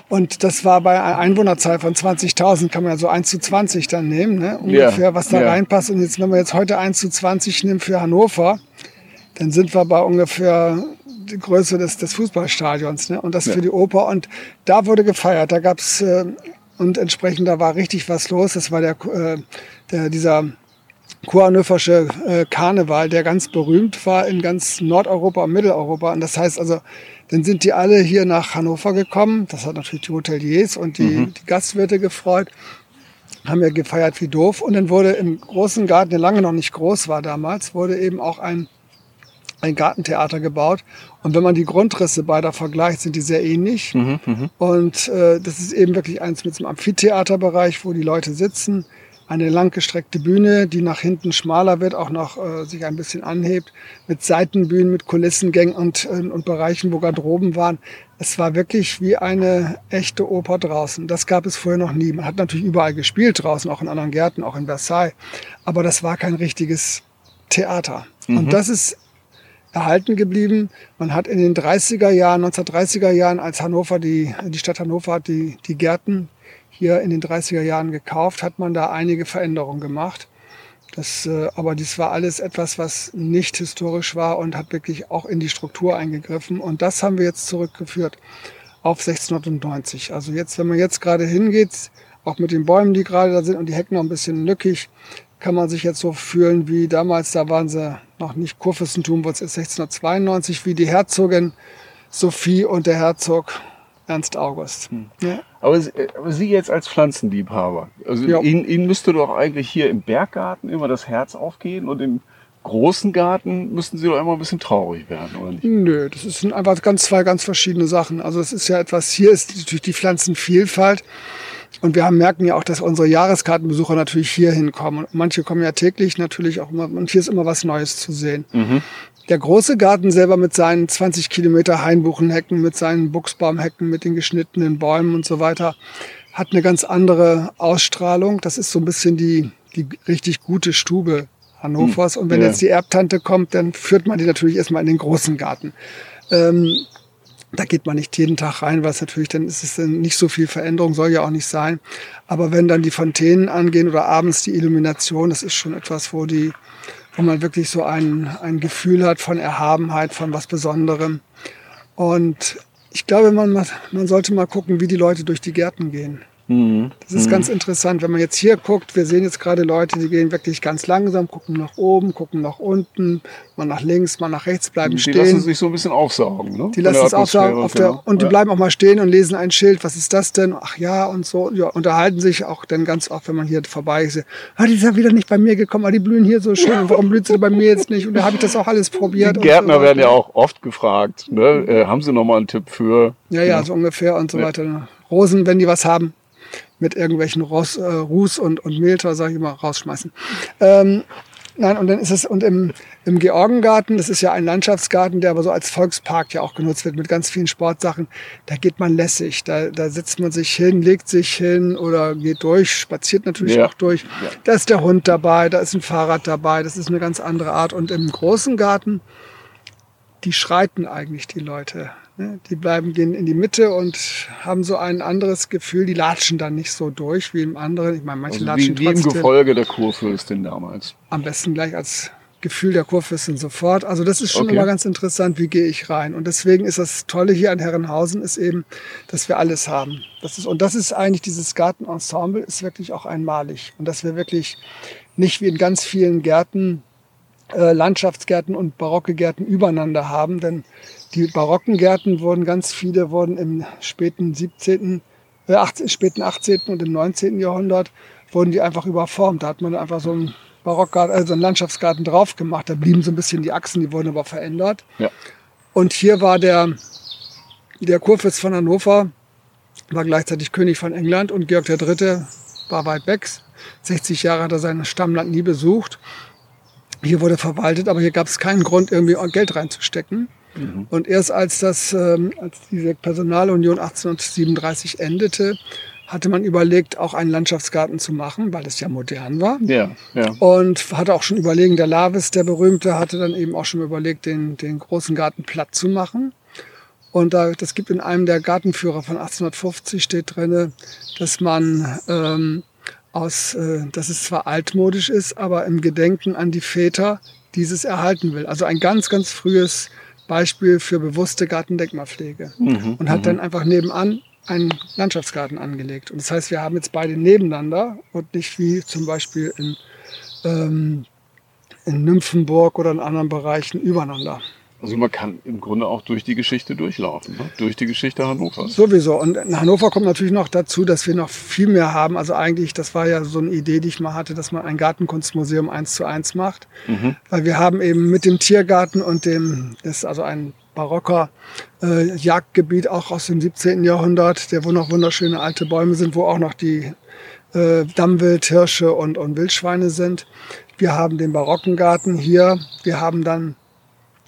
Und das war bei einer Einwohnerzahl von 20.000, kann man ja so 1 zu 20 dann nehmen, ne? ungefähr, yeah. was da yeah. reinpasst. Und jetzt, wenn man jetzt heute 1 zu 20 nimmt für Hannover, dann sind wir bei ungefähr Größe des, des Fußballstadions ne? und das ja. für die Oper. Und da wurde gefeiert. Da gab's äh, und entsprechend da war richtig was los. Das war der, äh, der dieser Kuhanöversche äh, Karneval, der ganz berühmt war in ganz Nordeuropa und Mitteleuropa. Und das heißt also, dann sind die alle hier nach Hannover gekommen. Das hat natürlich die Hoteliers und die, mhm. die Gastwirte gefreut. Haben wir gefeiert wie doof. Und dann wurde im großen Garten, der lange noch nicht groß war damals, wurde eben auch ein ein Gartentheater gebaut. Und wenn man die Grundrisse beider vergleicht, sind die sehr ähnlich. Mhm, mh. Und äh, das ist eben wirklich eins mit dem Amphitheaterbereich, wo die Leute sitzen. Eine langgestreckte Bühne, die nach hinten schmaler wird, auch noch äh, sich ein bisschen anhebt, mit Seitenbühnen, mit Kulissengängen und, äh, und Bereichen, wo Garderoben waren. Es war wirklich wie eine echte Oper draußen. Das gab es vorher noch nie. Man hat natürlich überall gespielt draußen, auch in anderen Gärten, auch in Versailles. Aber das war kein richtiges Theater. Mhm. Und das ist erhalten geblieben. Man hat in den 30er Jahren, 1930er Jahren, als Hannover, die, die Stadt Hannover hat die, die Gärten hier in den 30er Jahren gekauft, hat man da einige Veränderungen gemacht. Das, äh, aber dies war alles etwas, was nicht historisch war und hat wirklich auch in die Struktur eingegriffen. Und das haben wir jetzt zurückgeführt auf 1690. Also jetzt, wenn man jetzt gerade hingeht, auch mit den Bäumen, die gerade da sind und die Hecken noch ein bisschen lückig, kann man sich jetzt so fühlen wie damals, da waren sie noch nicht Kurfürstentum, wurde es 1692, wie die Herzogin Sophie und der Herzog Ernst August. Hm. Ja. Aber, aber, Sie jetzt als Pflanzenliebhaber, also Ihnen, Ihnen müsste doch eigentlich hier im Berggarten immer das Herz aufgehen und im großen Garten müssten Sie doch immer ein bisschen traurig werden, oder nicht? Nö, das sind einfach ganz zwei ganz verschiedene Sachen. Also es ist ja etwas, hier ist natürlich die Pflanzenvielfalt. Und wir haben, merken ja auch, dass unsere Jahreskartenbesucher natürlich hier hinkommen. Und manche kommen ja täglich natürlich auch immer, und hier ist immer was Neues zu sehen. Mhm. Der große Garten selber mit seinen 20 Kilometer Hainbuchenhecken, mit seinen Buchsbaumhecken, mit den geschnittenen Bäumen und so weiter, hat eine ganz andere Ausstrahlung. Das ist so ein bisschen die, die richtig gute Stube Hannovers. Und wenn ja. jetzt die Erbtante kommt, dann führt man die natürlich erstmal in den großen Garten. Ähm, da geht man nicht jeden Tag rein, weil es natürlich dann ist es nicht so viel Veränderung, soll ja auch nicht sein. Aber wenn dann die Fontänen angehen oder abends die Illumination, das ist schon etwas, wo die, wo man wirklich so ein, ein Gefühl hat von Erhabenheit, von was Besonderem. Und ich glaube, man, man sollte mal gucken, wie die Leute durch die Gärten gehen. Mhm. Das ist mhm. ganz interessant, wenn man jetzt hier guckt, wir sehen jetzt gerade Leute, die gehen wirklich ganz langsam, gucken nach oben, gucken nach unten, mal nach links, mal nach rechts, bleiben die stehen. Die lassen sich so ein bisschen aufsaugen, ne? Die lassen sich aufsaugen auf der, genau. und die ja. bleiben auch mal stehen und lesen ein Schild, was ist das denn? Ach ja, und so, ja, unterhalten sich auch dann ganz oft, wenn man hier vorbei ist. Ah, die ist ja wieder nicht bei mir gekommen, aber die blühen hier so schön, warum blüht sie bei mir jetzt nicht? Und da habe ich das auch alles probiert. Die Gärtner so werden ja auch oft gefragt, ne? Äh, haben sie noch mal einen Tipp für? Ja, ja, so ungefähr und so ja. weiter. Rosen, wenn die was haben, mit irgendwelchen Ros, äh, Ruß und, und Mehltau, sage ich mal, rausschmeißen. Ähm, nein, und dann ist es, und im, im Georgengarten, das ist ja ein Landschaftsgarten, der aber so als Volkspark ja auch genutzt wird mit ganz vielen Sportsachen, da geht man lässig, da, da setzt man sich hin, legt sich hin oder geht durch, spaziert natürlich ja. auch durch. Ja. Da ist der Hund dabei, da ist ein Fahrrad dabei, das ist eine ganz andere Art. Und im großen Garten, die schreiten eigentlich die Leute. Ne, die bleiben, gehen in die Mitte und haben so ein anderes Gefühl. Die latschen dann nicht so durch wie im anderen. Ich meine, manche also latschen wie, wie im Gefolge der Kurfürstin damals. Am besten gleich als Gefühl der Kurfürsten sofort. Also das ist schon Okay. immer ganz interessant, wie gehe ich rein. Und deswegen ist das Tolle hier an Herrenhausen ist eben, dass wir alles haben. Das ist, und das ist eigentlich dieses Gartenensemble ist wirklich auch einmalig. Und dass wir wirklich nicht wie in ganz vielen Gärten äh, Landschaftsgärten und barocke Gärten übereinander haben. Denn die barocken Gärten wurden ganz viele wurden im späten 17., äh, 18, späten 18. und im 19. Jahrhundert wurden die einfach überformt. Da hat man einfach so einen Barockgarten, also einen Landschaftsgarten drauf gemacht. Da blieben so ein bisschen die Achsen, die wurden aber verändert. Ja. Und hier war der, der Kurfürst von Hannover, war gleichzeitig König von England und Georg III. war weit weg. 60 Jahre hat er sein Stammland nie besucht. Hier wurde verwaltet, aber hier gab es keinen Grund, irgendwie Geld reinzustecken. Und erst als, das, ähm, als diese Personalunion 1837 endete, hatte man überlegt, auch einen Landschaftsgarten zu machen, weil es ja modern war. Ja, ja. Und hatte auch schon überlegen, der Lavis, der berühmte, hatte dann eben auch schon überlegt, den, den großen Garten platt zu machen. Und da, das gibt in einem der Gartenführer von 1850 steht drinne, dass man ähm, aus, äh, dass es zwar altmodisch ist, aber im Gedenken an die Väter dieses erhalten will. Also ein ganz, ganz frühes Beispiel für bewusste Gartendenkmalpflege. und hat dann einfach nebenan einen Landschaftsgarten angelegt. Und das heißt, wir haben jetzt beide nebeneinander und nicht wie zum Beispiel in, ähm, in Nymphenburg oder in anderen Bereichen übereinander. Also man kann im Grunde auch durch die Geschichte durchlaufen, ne? durch die Geschichte Hannovers. Sowieso. Und in Hannover kommt natürlich noch dazu, dass wir noch viel mehr haben. Also eigentlich, das war ja so eine Idee, die ich mal hatte, dass man ein Gartenkunstmuseum eins zu eins macht. Weil wir haben eben mit dem Tiergarten und dem, das ist also ein barocker äh, Jagdgebiet auch aus dem 17. Jahrhundert, der wo noch wunderschöne alte Bäume sind, wo auch noch die äh, Dammwild, Hirsche und, und Wildschweine sind. Wir haben den barocken Garten hier. Wir haben dann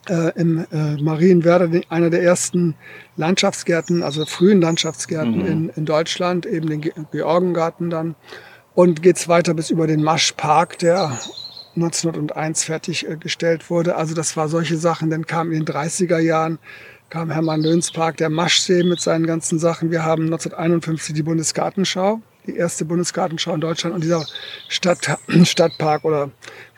äh, im äh, Marienwerder einer der ersten Landschaftsgärten, also frühen Landschaftsgärten in, in Deutschland, eben den Ge Georgengarten dann. Und geht's weiter bis über den Maschpark, der 1901 fertiggestellt wurde. Also das war solche Sachen. Dann kam in den 30er Jahren kam Hermann Löhns Park, der Maschsee mit seinen ganzen Sachen. Wir haben 1951 die Bundesgartenschau, die erste Bundesgartenschau in Deutschland und dieser Stadt, Stadtpark oder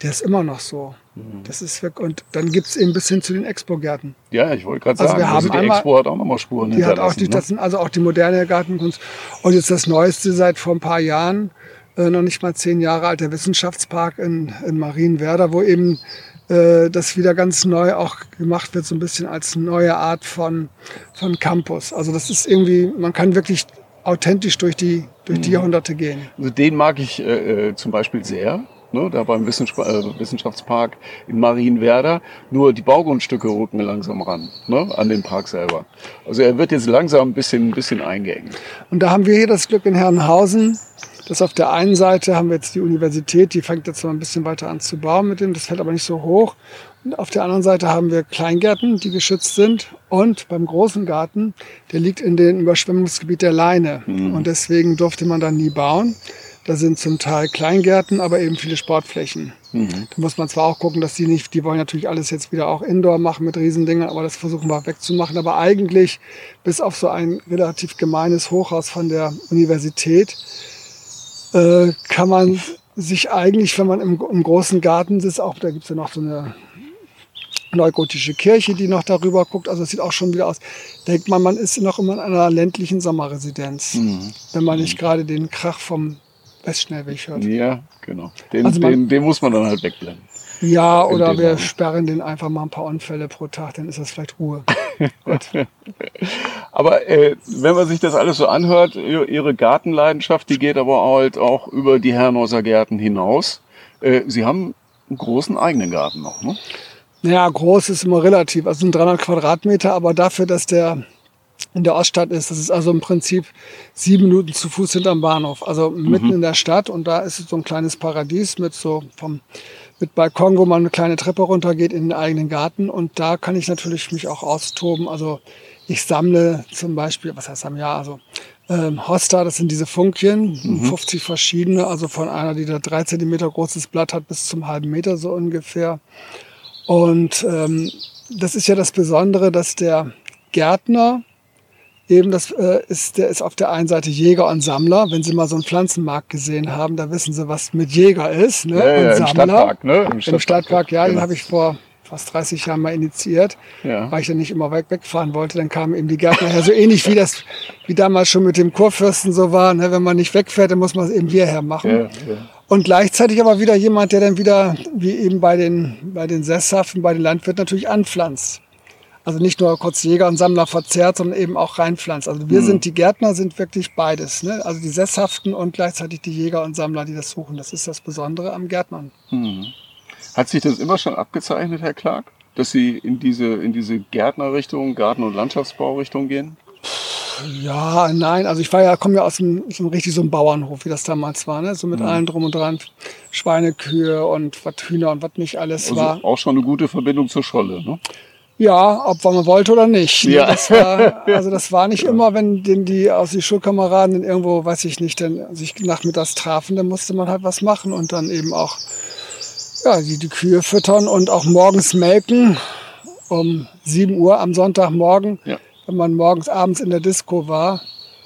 der ist immer noch so. Das ist wirklich, und dann gibt's eben bis hin zu den Expo-Gärten. Ja, ich wollte gerade Also sagen, wir haben also die einmal- Expo hat auch nochmal Spuren Die hat auch die, das sind also auch die moderne Gartenkunst. Und jetzt das Neueste seit vor ein paar Jahren, äh, noch nicht mal zehn Jahre alt, der Wissenschaftspark in, in Marienwerder, wo eben äh, das wieder ganz neu auch gemacht wird, so ein bisschen als neue Art von, von Campus. Also das ist irgendwie, man kann wirklich authentisch durch die, durch Mhm. die Jahrhunderte gehen. Also den mag ich äh, äh, zum Beispiel sehr. Ne, da beim Wissenschaft, äh, Wissenschaftspark in Marienwerder. Nur die Baugrundstücke rücken langsam ran, ne, an den Park selber. Also er wird jetzt langsam ein bisschen, ein bisschen eingeengt. Und da haben wir hier das Glück in Herrenhausen, dass auf der einen Seite haben wir jetzt die Universität, die fängt jetzt mal ein bisschen weiter an zu bauen mit dem, das fällt aber nicht so hoch. Und auf der anderen Seite haben wir Kleingärten, die geschützt sind. Und beim großen Garten, der liegt in dem Überschwemmungsgebiet der Leine. Und deswegen durfte man da nie bauen. Da sind zum Teil Kleingärten, aber eben viele Sportflächen. Da muss man zwar auch gucken, dass die nicht, die wollen natürlich alles jetzt wieder auch Indoor machen mit Riesendingern, aber das versuchen wir wegzumachen. Aber eigentlich, bis auf so ein relativ gemeines Hochhaus von der Universität, äh, kann man sich eigentlich, wenn man im, im großen Garten sitzt, auch da gibt's ja noch so eine neugotische Kirche, die noch darüber guckt. Also es sieht auch schon wieder aus. Denkt man, man ist noch immer in einer ländlichen Sommerresidenz, wenn man nicht gerade den Krach vom Westschnellweg hört. Ja, genau. Den, Also man- den, den muss man dann halt wegblenden. Ja, oder wir Raum. sperren den einfach mal ein paar Unfälle pro Tag, dann ist das vielleicht Ruhe. Aber äh, wenn man sich das alles so anhört, ihr- ihre Gartenleidenschaft, die geht aber halt auch über die Herrenhauser Gärten hinaus. Äh, Sie haben einen großen eigenen Garten noch, ne? Naja, groß ist immer relativ. Also sind 300 Quadratmeter, aber dafür, dass der in der Oststadt ist, das ist also im Prinzip sieben Minuten zu Fuß hinterm Bahnhof. Also mitten in der Stadt und da ist es so ein kleines Paradies mit so vom mit Balkon, wo man eine kleine Treppe runtergeht in den eigenen Garten und da kann ich natürlich mich auch austoben. Also ich sammle zum Beispiel, was heißt am Jahr, also ähm, Hosta, das sind diese Funkchen, 50 verschiedene, also von einer, die da drei Zentimeter großes Blatt hat, bis zum halben Meter so ungefähr. Und ähm, das ist ja das Besondere, dass der Gärtner Eben, das äh, ist, der ist auf der einen Seite Jäger und Sammler. Wenn Sie mal so einen Pflanzenmarkt gesehen haben, da wissen Sie, was mit Jäger ist. Ne? Ja, ja, und im Sammler. Stadtpark, ne? Im Im Stadtpark, Stadtpark, ja, den habe ich vor fast 30 Jahren mal initiiert, Ja. weil ich dann nicht immer weit wegfahren wollte. Dann kamen eben die Gärtner her, so ähnlich wie das, wie damals schon mit dem Kurfürsten so war. Ne? Wenn man nicht wegfährt, dann muss man es eben hierher machen. Ja, ja. Und gleichzeitig aber wieder jemand, der dann wieder, wie eben bei den, bei den Sesshaften, bei den Landwirten natürlich anpflanzt. Also nicht nur kurz Jäger und Sammler verzehrt, sondern eben auch reinpflanzt. Also wir sind, die Gärtner sind wirklich beides. Ne? Also die Sesshaften und gleichzeitig die Jäger und Sammler, die das suchen. Das ist das Besondere am Gärtnern. Hat sich das immer schon abgezeichnet, Herr Clark? Dass Sie in diese, in diese Gärtnerrichtung, Garten- und Landschaftsbaurichtung gehen? Ja, nein, also ich war ja, komme ja aus einem, so einem richtig so einem Bauernhof, wie das damals war, ne? So mit allem drum und dran. Schweinekühe und was Hühner und was nicht alles Also war. auch schon eine gute Verbindung zur Scholle, ne? Ja, ob man wollte oder nicht. ne? Ja. Das war, also das war nicht immer, wenn den die aus die Schulkameraden dann irgendwo, weiß ich nicht, dann sich nachmittags trafen, dann musste man halt was machen und dann eben auch ja, die, die Kühe füttern und auch morgens melken um 7 Uhr am Sonntagmorgen, Ja. wenn man morgens abends in der Disco war.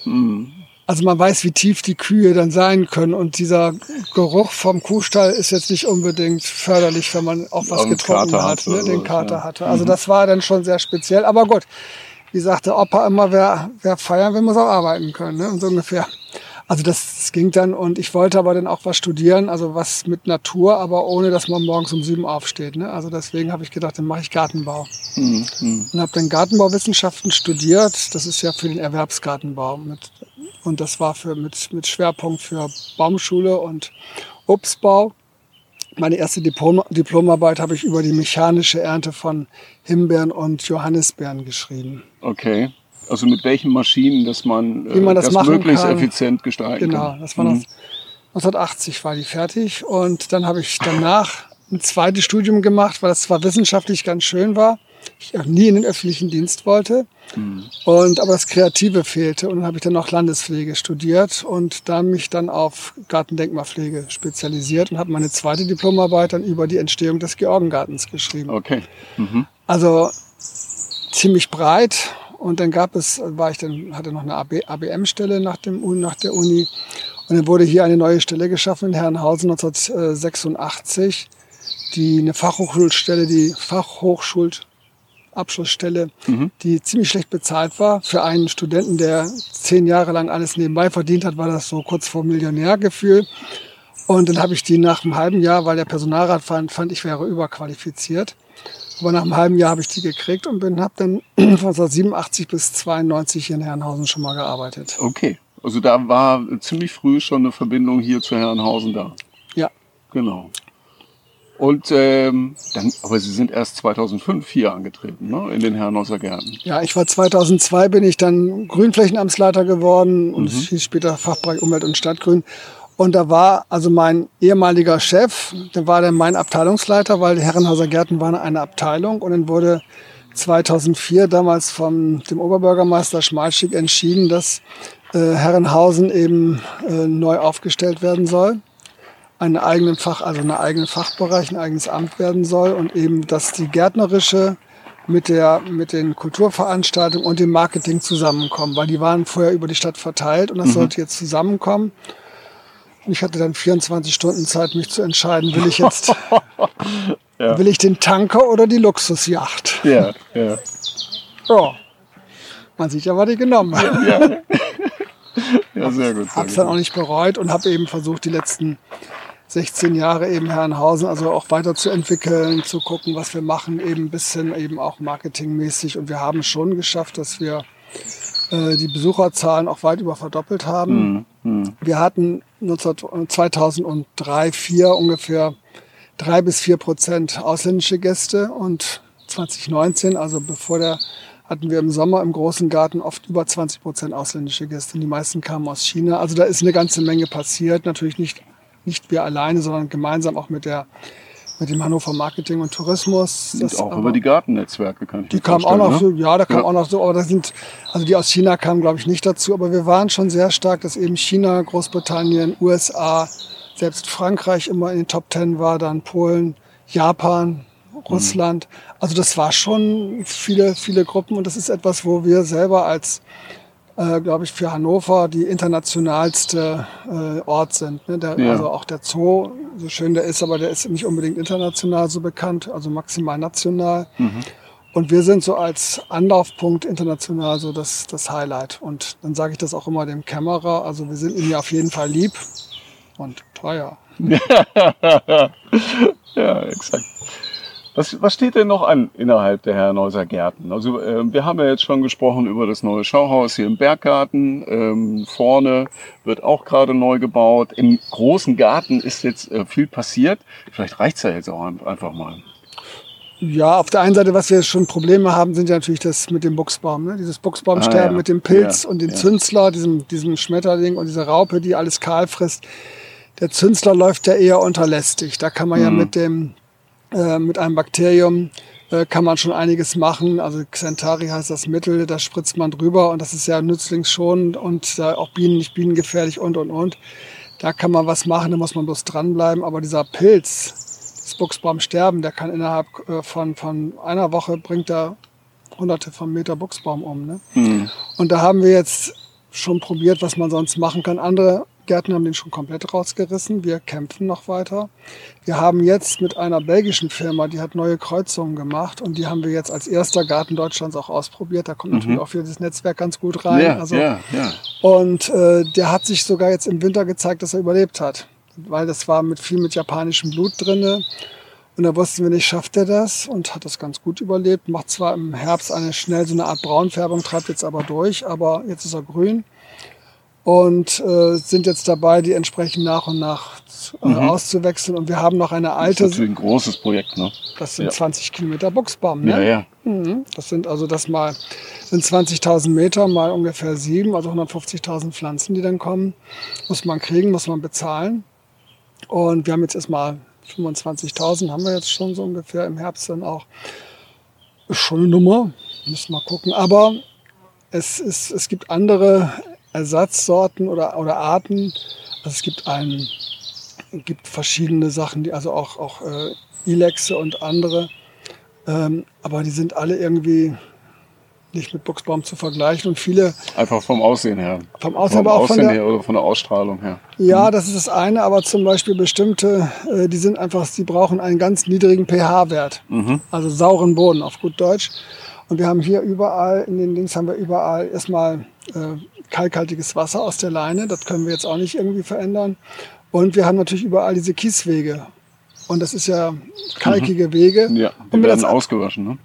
Mhm. Also man weiß, wie tief die Kühe dann sein können und dieser Geruch vom Kuhstall ist jetzt nicht unbedingt förderlich, wenn man auch was getrunken Kater hat, ne, den Kater ja. hatte. Also das war dann schon sehr speziell. Aber gut, wie sagte Opa immer, wer, wer feiern will, muss auch arbeiten können, ne? und so ungefähr. Also das, das ging dann und ich wollte aber dann auch was studieren, also was mit Natur, aber ohne, dass man morgens um sieben aufsteht. Ne? Also deswegen habe ich gedacht, dann mache ich Gartenbau Mhm. und habe dann Gartenbauwissenschaften studiert. Das ist ja für den Erwerbsgartenbau mit, und das war für mit, mit Schwerpunkt für Baumschule und Obstbau. Meine erste Diplom, Diplomarbeit habe ich über die mechanische Ernte von Himbeeren und Johannisbeeren geschrieben. Okay. Also mit welchen Maschinen, dass man, äh, Wie man das machen möglichst kann. effizient gestalten Genau, kann. das war noch 1980 war die fertig und dann habe ich danach ein zweites Studium gemacht, weil das zwar wissenschaftlich ganz schön war, ich auch nie in den öffentlichen Dienst wollte und aber das Kreative fehlte und dann habe ich dann noch Landespflege studiert und dann mich dann auf Gartendenkmalpflege spezialisiert und habe meine zweite Diplomarbeit dann über die Entstehung des Georgengartens geschrieben. Okay. Mhm. Also ziemlich breit. Und dann gab es, war ich dann, hatte noch eine AB, ABM-Stelle nach, dem, nach der Uni. Und dann wurde hier eine neue Stelle geschaffen in Herrenhausen 1986, die eine Fachhochschulstelle, die Fachhochschulabschlussstelle, die ziemlich schlecht bezahlt war. Für einen Studenten, der zehn Jahre lang alles nebenbei verdient hat, war das so kurz vor Millionärgefühl. Und dann habe ich die nach einem halben Jahr, weil der Personalrat fand, fand ich wäre überqualifiziert. Aber nach einem halben Jahr habe ich die gekriegt und bin habe dann von 1987 bis 92 hier in Herrenhausen schon mal gearbeitet. Okay. Also da war ziemlich früh schon eine Verbindung hier zu Herrenhausen da. Ja, Genau. Und ähm, dann, aber Sie sind erst 2005 hier angetreten, ne? In den Herrenhauser Gärten. ja, ich war 2002 bin ich dann Grünflächenamtsleiter geworden und es hieß später Fachbereich Umwelt und Stadtgrün. Und da war also mein ehemaliger Chef, der war dann mein Abteilungsleiter, weil die Herrenhauser Gärten waren eine Abteilung und dann wurde 2004 damals von dem Oberbürgermeister Schmalschick entschieden, dass äh, Herrenhausen eben äh, neu aufgestellt werden soll. Einen eigenen Fach, also einen eigenen Fachbereich, ein eigenes Amt werden soll und eben, dass die gärtnerische mit der, mit den Kulturveranstaltungen und dem Marketing zusammenkommen, weil die waren vorher über die Stadt verteilt und das sollte jetzt zusammenkommen. Und ich hatte dann 24 Stunden Zeit, mich zu entscheiden, will ich jetzt, will ich den Tanker oder die Luxusjacht? Ja, ja. Ja. Man sieht ja, was ich genommen habe. Ja, sehr gut. Sehr Hab's dann gut. auch nicht bereut und habe eben versucht, die letzten 16 Jahre eben Herrenhausen also auch weiterzuentwickeln, zu gucken, was wir machen, eben ein bisschen eben auch marketingmäßig. Und wir haben schon geschafft, dass wir äh, die Besucherzahlen auch weit über verdoppelt haben. Wir hatten 19, 2003, 2004 ungefähr drei bis vier Prozent ausländische Gäste und 2019, also bevor der, hatten wir im Sommer im großen Garten oft über 20 Prozent ausländische Gäste. Die meisten kamen aus China. Also da ist eine ganze Menge passiert. Natürlich nicht, nicht wir alleine, sondern gemeinsam auch mit der, mit dem Hannover Marketing und Tourismus. Und auch aber- über die Gartennetzwerke kann ich die kamen auch noch so, ne? ja, da kamen Ja. auch noch so, aber das sind, also die aus China kamen, glaube ich, nicht dazu, aber wir waren schon sehr stark, dass eben China, Großbritannien, USA, selbst Frankreich immer in den Top Ten war, dann Polen, Japan, Russland. Also das war schon viele, viele Gruppen und das ist etwas, wo wir selber als äh, glaube ich, für Hannover die internationalste äh, Ort sind. Ne? Der, Ja. Also auch der Zoo, so schön der ist, aber der ist nicht unbedingt international so bekannt, also maximal national. Und wir sind so als Anlaufpunkt international so das, das Highlight. Und dann sage ich das auch immer dem Kämmerer. Also wir sind ihm ja auf jeden Fall lieb und teuer. Ja, exakt. Was, was steht denn noch an innerhalb der Herrenhäuser Gärten? Also ähm, wir haben ja jetzt schon gesprochen über das neue Schauhaus hier im Berggarten. Ähm, vorne wird auch gerade neu gebaut. Im großen Garten ist jetzt äh, viel passiert. Vielleicht reicht's ja jetzt auch ein- einfach mal. Ja, auf der einen Seite, was wir schon Probleme haben, sind ja natürlich das mit dem Buchsbaum. Ne? Dieses Buchsbaumsterben Ah, ja. mit dem Pilz Ja, und den ja. Zünsler, diesem, diesem Schmetterling und dieser Raupe, die alles kahl frisst. Der Zünsler läuft ja eher unterlästig. Da kann man ja Mhm. mit dem äh, mit einem Bakterium äh, kann man schon einiges machen. Also Xentari heißt das Mittel, da spritzt man drüber und das ist ja nützlingsschonend und äh, auch Bienen nicht bienengefährlich und und und. Da kann man was machen, da muss man bloß dranbleiben. Aber dieser Pilz, das Buchsbaumsterben, der kann innerhalb äh, von, von einer Woche bringt er hunderte von Meter Buchsbaum um. Ne? Hm. Und da haben wir jetzt schon probiert, was man sonst machen kann. Andere Gärten haben den schon komplett rausgerissen. Wir kämpfen noch weiter. Wir haben jetzt mit einer belgischen Firma, die hat neue Kreuzungen gemacht und die haben wir jetzt als erster Garten Deutschlands auch ausprobiert. Da kommt natürlich auch für das Netzwerk ganz gut rein. Mhm. Ja, also, ja, ja. Und äh, der hat sich sogar jetzt im Winter gezeigt, dass er überlebt hat. Weil das war mit viel mit japanischem Blut drinne. Und da wussten wir nicht, schafft er das und hat das ganz gut überlebt. Macht zwar im Herbst eine schnell so eine Art Braunfärbung, treibt jetzt aber durch, aber jetzt ist er grün. Und äh, sind jetzt dabei, die entsprechend nach und nach äh, auszuwechseln. Und wir haben noch eine Das ist alte, natürlich ein großes Projekt, ne? das sind Ja. 20 Kilometer Buchsbaum. Ne? Ja, ja. Mhm. Das sind also das mal sind 20.000 Meter mal ungefähr sieben, also 150.000 Pflanzen, die dann kommen. Muss man kriegen, muss man bezahlen. Und wir haben jetzt erstmal 25.000 haben wir jetzt schon so ungefähr im Herbst dann auch. Eine Nummer, müssen wir gucken. Aber es, ist, es gibt andere Ersatzsorten oder, oder Arten. Also es gibt einen, gibt verschiedene Sachen, die also auch, auch äh, Ilexe und andere. Ähm, aber die sind alle irgendwie nicht mit Buchsbaum zu vergleichen und viele Einfach vom Aussehen her. vom Aussehen, Vom aber auch von Aussehen der, her oder von der Ausstrahlung her. ja, das ist das eine, aber zum Beispiel bestimmte, äh, die sind einfach, die brauchen einen ganz niedrigen pH-Wert, Mhm. also sauren Boden auf gut Deutsch. Und wir haben hier überall, in den Dings haben wir überall erstmal äh, kalkhaltiges Wasser aus der Leine, das können wir jetzt auch nicht irgendwie verändern. Und wir haben natürlich überall diese Kieswege. Und das ist ja kalkige Wege. Mhm. Ja, die und werden ausgewaschen, ne?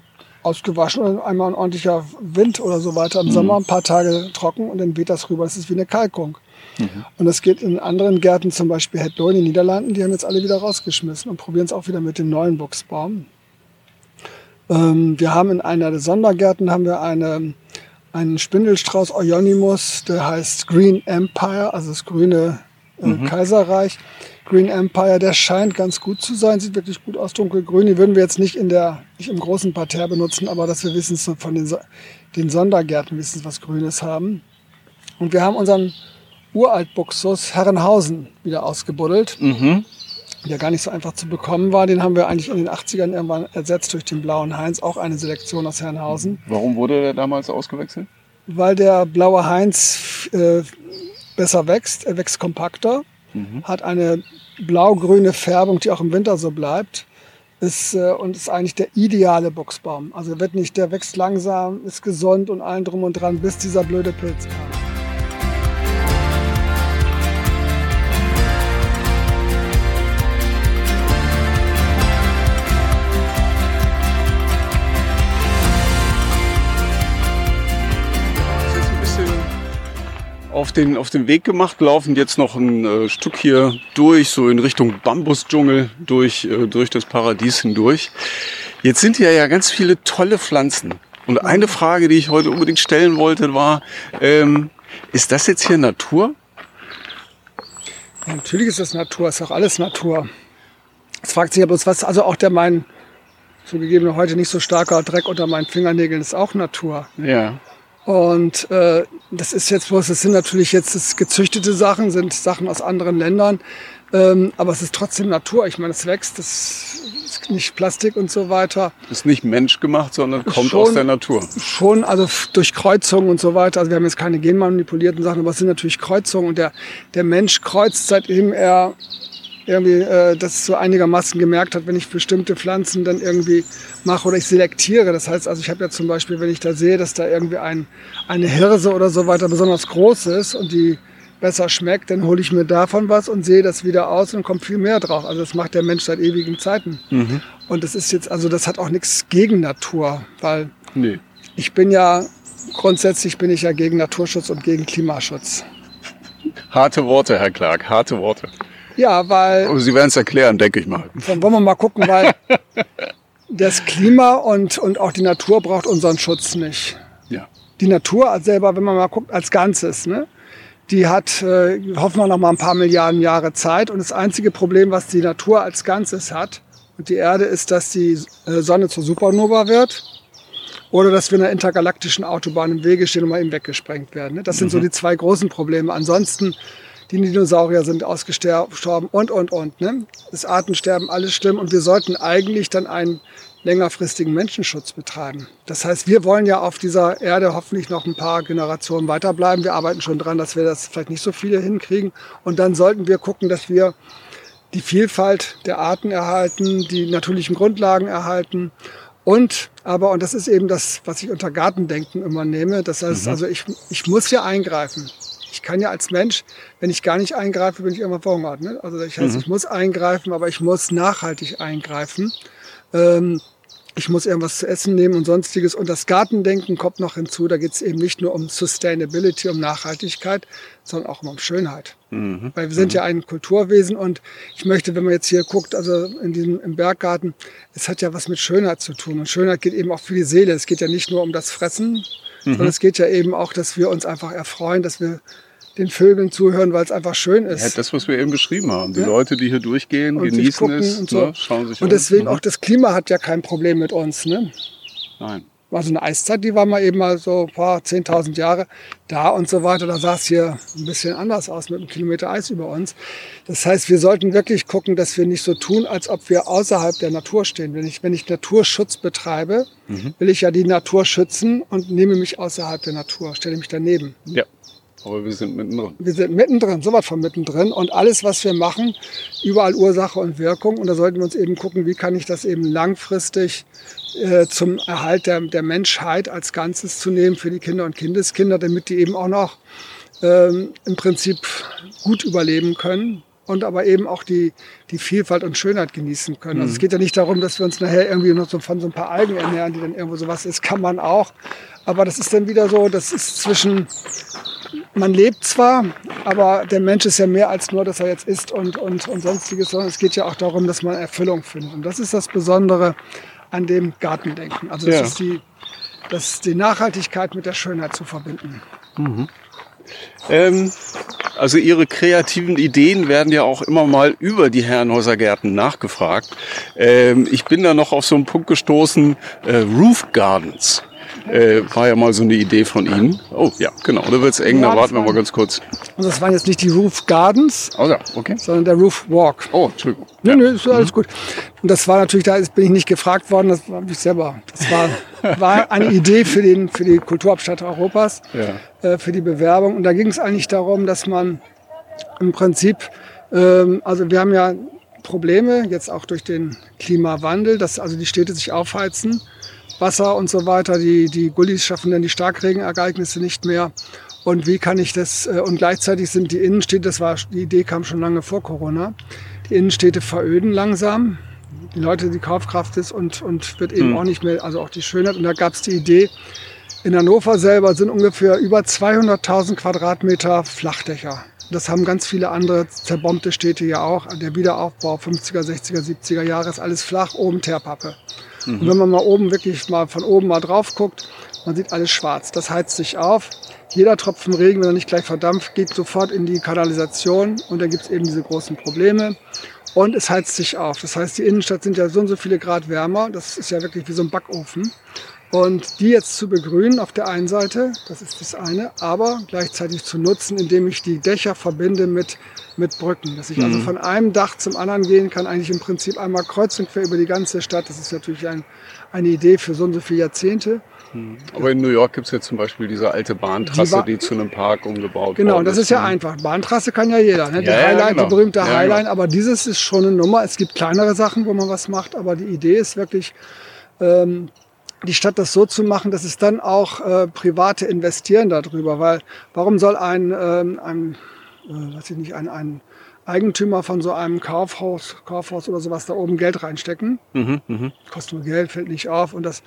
ausgewaschen und einmal ein ordentlicher Wind oder so weiter Mhm. im Sommer, ein paar Tage trocken und dann weht das rüber. Das ist wie eine Kalkung. Mhm. Und das geht in anderen Gärten, zum Beispiel Hetlo in den Niederlanden, die haben jetzt alle wieder rausgeschmissen und probieren es auch wieder mit dem neuen Buchsbaum. Ähm, wir haben in einer der Sondergärten haben wir eine, einen Spindelstrauß Euonymus, der heißt Green Empire, also das grüne äh, Kaiserreich. Green Empire, der scheint ganz gut zu sein, sieht wirklich gut aus, dunkelgrün. Die würden wir jetzt nicht in der, nicht im großen Parterre benutzen, aber dass wir wissen von den, So- den Sondergärten wissen, was Grünes haben. Und wir haben unseren Uraltbuxus Herrenhausen wieder ausgebuddelt, Mhm. Der gar nicht so einfach zu bekommen war. Den haben wir eigentlich in den 80ern irgendwann ersetzt durch den blauen Heinz, auch eine Selektion aus Herrenhausen. Warum wurde der damals ausgewechselt? weil der blaue Heinz äh, besser wächst. Er wächst kompakter, hat eine blau-grüne Färbung, die auch im Winter so bleibt. Ist, äh, und ist eigentlich der ideale Buchsbaum. Also wird nicht, der wächst langsam, ist gesund und allen drum und dran, bis dieser blöde Pilz kam. Auf den, auf den Weg gemacht, laufen jetzt noch ein äh, Stück hier durch, so in Richtung Bambusdschungel, durch, äh, durch das Paradies hindurch. Jetzt sind hier ja ganz viele tolle Pflanzen. Und eine Frage, die ich heute unbedingt stellen wollte, war, ähm, ist das jetzt hier Natur? Ja, natürlich ist das Natur, ist auch alles Natur. Es fragt sich ja bloß, was, also auch der mein, zugegeben heute nicht so starker Dreck unter meinen Fingernägeln ist auch Natur. Ja. Und äh, das ist jetzt bloß, das sind natürlich jetzt das gezüchtete Sachen, sind Sachen aus anderen Ländern. Ähm, aber es ist trotzdem Natur. Ich meine, es wächst, es ist nicht Plastik und so weiter. Ist nicht menschgemacht, sondern kommt schon, aus der Natur. Schon, also durch Kreuzungen und so weiter. Also wir haben jetzt keine genmanipulierten Sachen, aber es sind natürlich Kreuzungen. Und der, der Mensch kreuzt, seitdem er irgendwie äh, das so einigermaßen gemerkt hat, wenn ich bestimmte Pflanzen dann irgendwie mache oder ich selektiere. Das heißt also, ich habe ja zum Beispiel, wenn ich da sehe, dass da irgendwie ein, eine Hirse oder so weiter besonders groß ist und die besser schmeckt, dann hole ich mir davon was und sehe das wieder aus und kommt viel mehr drauf. Also das macht der Mensch seit ewigen Zeiten. Mhm. Und das ist jetzt, also das hat auch nichts gegen Natur, weil nee. ich bin ja, grundsätzlich bin ich ja gegen Naturschutz und gegen Klimaschutz. Harte Worte, Herr Clark, harte Worte. Ja, weil. Aber Sie werden es erklären, denke ich mal. Dann wollen wir mal gucken, weil das Klima und, und auch die Natur braucht unseren Schutz nicht. Ja. Die Natur selber, wenn man mal guckt, als Ganzes, ne? Die hat, äh, hoffen wir noch mal ein paar Milliarden Jahre Zeit. Und das einzige Problem, was die Natur als Ganzes hat und die Erde, ist, dass die äh, Sonne zur Supernova wird oder dass wir in einer intergalaktischen Autobahn im Wege stehen und mal eben weggesprengt werden. Ne? Das sind mhm. so die zwei großen Probleme. Ansonsten, die Dinosaurier sind ausgestorben und, und, und. Ne? Das Artensterben, alles schlimm. Und wir sollten eigentlich dann einen längerfristigen Menschenschutz betreiben. Das heißt, wir wollen ja auf dieser Erde hoffentlich noch ein paar Generationen weiterbleiben. Wir arbeiten schon dran, dass wir das vielleicht nicht so viele hinkriegen. Und dann sollten wir gucken, dass wir die Vielfalt der Arten erhalten, die natürlichen Grundlagen erhalten. Und aber, und das ist eben das, was ich unter Gartendenken immer nehme, das heißt, mhm. also ich, ich muss ja eingreifen. Ich kann ja als Mensch, wenn ich gar nicht eingreife, bin ich immer verhungert. Ne? Also das heißt, mhm. ich muss eingreifen, aber ich muss nachhaltig eingreifen. Ähm, ich muss irgendwas zu essen nehmen und sonstiges. Und das Gartendenken kommt noch hinzu. Da geht es eben nicht nur um Sustainability, um Nachhaltigkeit, sondern auch um Schönheit. Mhm. Weil wir sind mhm. ja ein Kulturwesen und ich möchte, wenn man jetzt hier guckt, also in diesem, im Berggarten, es hat ja was mit Schönheit zu tun. Und Schönheit geht eben auch für die Seele. Es geht ja nicht nur um das Fressen, mhm. sondern es geht ja eben auch, dass wir uns einfach erfreuen, dass wir den Vögeln zuhören, weil es einfach schön ist. Ja, das, was wir eben beschrieben haben. Die ja. Leute, die hier durchgehen, und genießen es, und so. ne, schauen sich Und deswegen um. auch das Klima hat ja kein Problem mit uns. Ne? Nein. Also eine Eiszeit, die war mal eben mal so ein paar 10.000 Jahre da und so weiter. Da sah es hier ein bisschen anders aus mit einem Kilometer Eis über uns. Das heißt, wir sollten wirklich gucken, dass wir nicht so tun, als ob wir außerhalb der Natur stehen. Wenn ich, wenn ich Naturschutz betreibe, mhm. will ich ja die Natur schützen und nehme mich außerhalb der Natur, stelle mich daneben. Ja. Aber wir sind mittendrin. Wir sind mittendrin, sowas von mittendrin. Und alles, was wir machen, überall Ursache und Wirkung. Und da sollten wir uns eben gucken, wie kann ich das eben langfristig äh, zum Erhalt der, der Menschheit als Ganzes zu nehmen für die Kinder und Kindeskinder, damit die eben auch noch ähm, im Prinzip gut überleben können und aber eben auch die, die Vielfalt und Schönheit genießen können. Also es mhm. geht ja nicht darum, dass wir uns nachher irgendwie noch so von so ein paar Algen ernähren, die dann irgendwo sowas ist, kann man auch. Aber das ist dann wieder so, das ist zwischen man lebt zwar, aber der Mensch ist ja mehr als nur, dass er jetzt isst und, und, und sonstiges, sondern es geht ja auch darum, dass man Erfüllung findet. Und das ist das Besondere an dem Gartendenken. Also das ja. ist die, das die Nachhaltigkeit mit der Schönheit zu verbinden. Mhm. Ähm, also Ihre kreativen Ideen werden ja auch immer mal über die Herrenhäuser Gärten nachgefragt. Ähm, ich bin da noch auf so einen Punkt gestoßen, äh, Roof Gardens. Äh, war ja mal so eine Idee von Ihnen. Oh ja, genau. Da wird es eng, ja, da warten wir mal ganz kurz. Und das waren jetzt nicht die Roof Gardens, oh, ja, okay. sondern der Roof Walk. Oh, Entschuldigung. Nö, ja. nö, ist alles mhm. gut. Und das war natürlich, da bin ich nicht gefragt worden, das war ich selber. Das war, war eine Idee für, den, für die Kulturhauptstadt Europas, ja. äh, für die Bewerbung. Und da ging es eigentlich darum, dass man im Prinzip, ähm, also wir haben ja Probleme, jetzt auch durch den Klimawandel, dass also die Städte sich aufheizen. Wasser und so weiter. Die, die Gullis schaffen dann die Starkregenereignisse nicht mehr. Und wie kann ich das, äh, und gleichzeitig sind die Innenstädte, das war, die Idee kam schon lange vor Corona, die Innenstädte veröden langsam. Die Leute, die Kaufkraft ist und, und wird eben mhm. auch nicht mehr, also auch die Schönheit. Und da gab es die Idee, in Hannover selber sind ungefähr über 200.000 Quadratmeter Flachdächer. Das haben ganz viele andere zerbombte Städte ja auch. Der Wiederaufbau 50er, 60er, 70er Jahre ist alles flach, oben Teerpappe. Mhm. Und wenn man mal oben wirklich mal von oben mal drauf guckt, man sieht alles schwarz. Das heizt sich auf. Jeder Tropfen Regen, wenn er nicht gleich verdampft, geht sofort in die Kanalisation und dann gibt es eben diese großen Probleme. Und es heizt sich auf. Das heißt, die Innenstadt sind ja so und so viele Grad wärmer. Das ist ja wirklich wie so ein Backofen. Und die jetzt zu begrünen auf der einen Seite, das ist das eine, aber gleichzeitig zu nutzen, indem ich die Dächer verbinde mit, mit Brücken. Dass ich also Mhm. von einem Dach zum anderen gehen kann, eigentlich im Prinzip einmal kreuz und quer über die ganze Stadt. Das ist natürlich ein, eine Idee für so und so viele Jahrzehnte. Aber in New York gibt's jetzt zum Beispiel diese alte Bahntrasse, Die die, Ba- zu einem Park umgebaut Genau, und das ist ja Mhm. einfach. Bahntrasse kann ja jeder. Ne? Die Ja, ja, Highline, genau. die berühmte Ja, Highline, genau. aber dieses ist schon eine Nummer. Es gibt kleinere Sachen, wo man was macht, aber die Idee ist wirklich, ähm, die Stadt das so zu machen, dass es dann auch äh, Private investieren darüber. Weil warum soll ein, ähm, ein äh, weiß ich nicht, ein, ein Eigentümer von so einem Kaufhaus, Kaufhaus oder sowas da oben Geld reinstecken? Mhm, mhm. kostet nur Geld, fällt nicht auf und das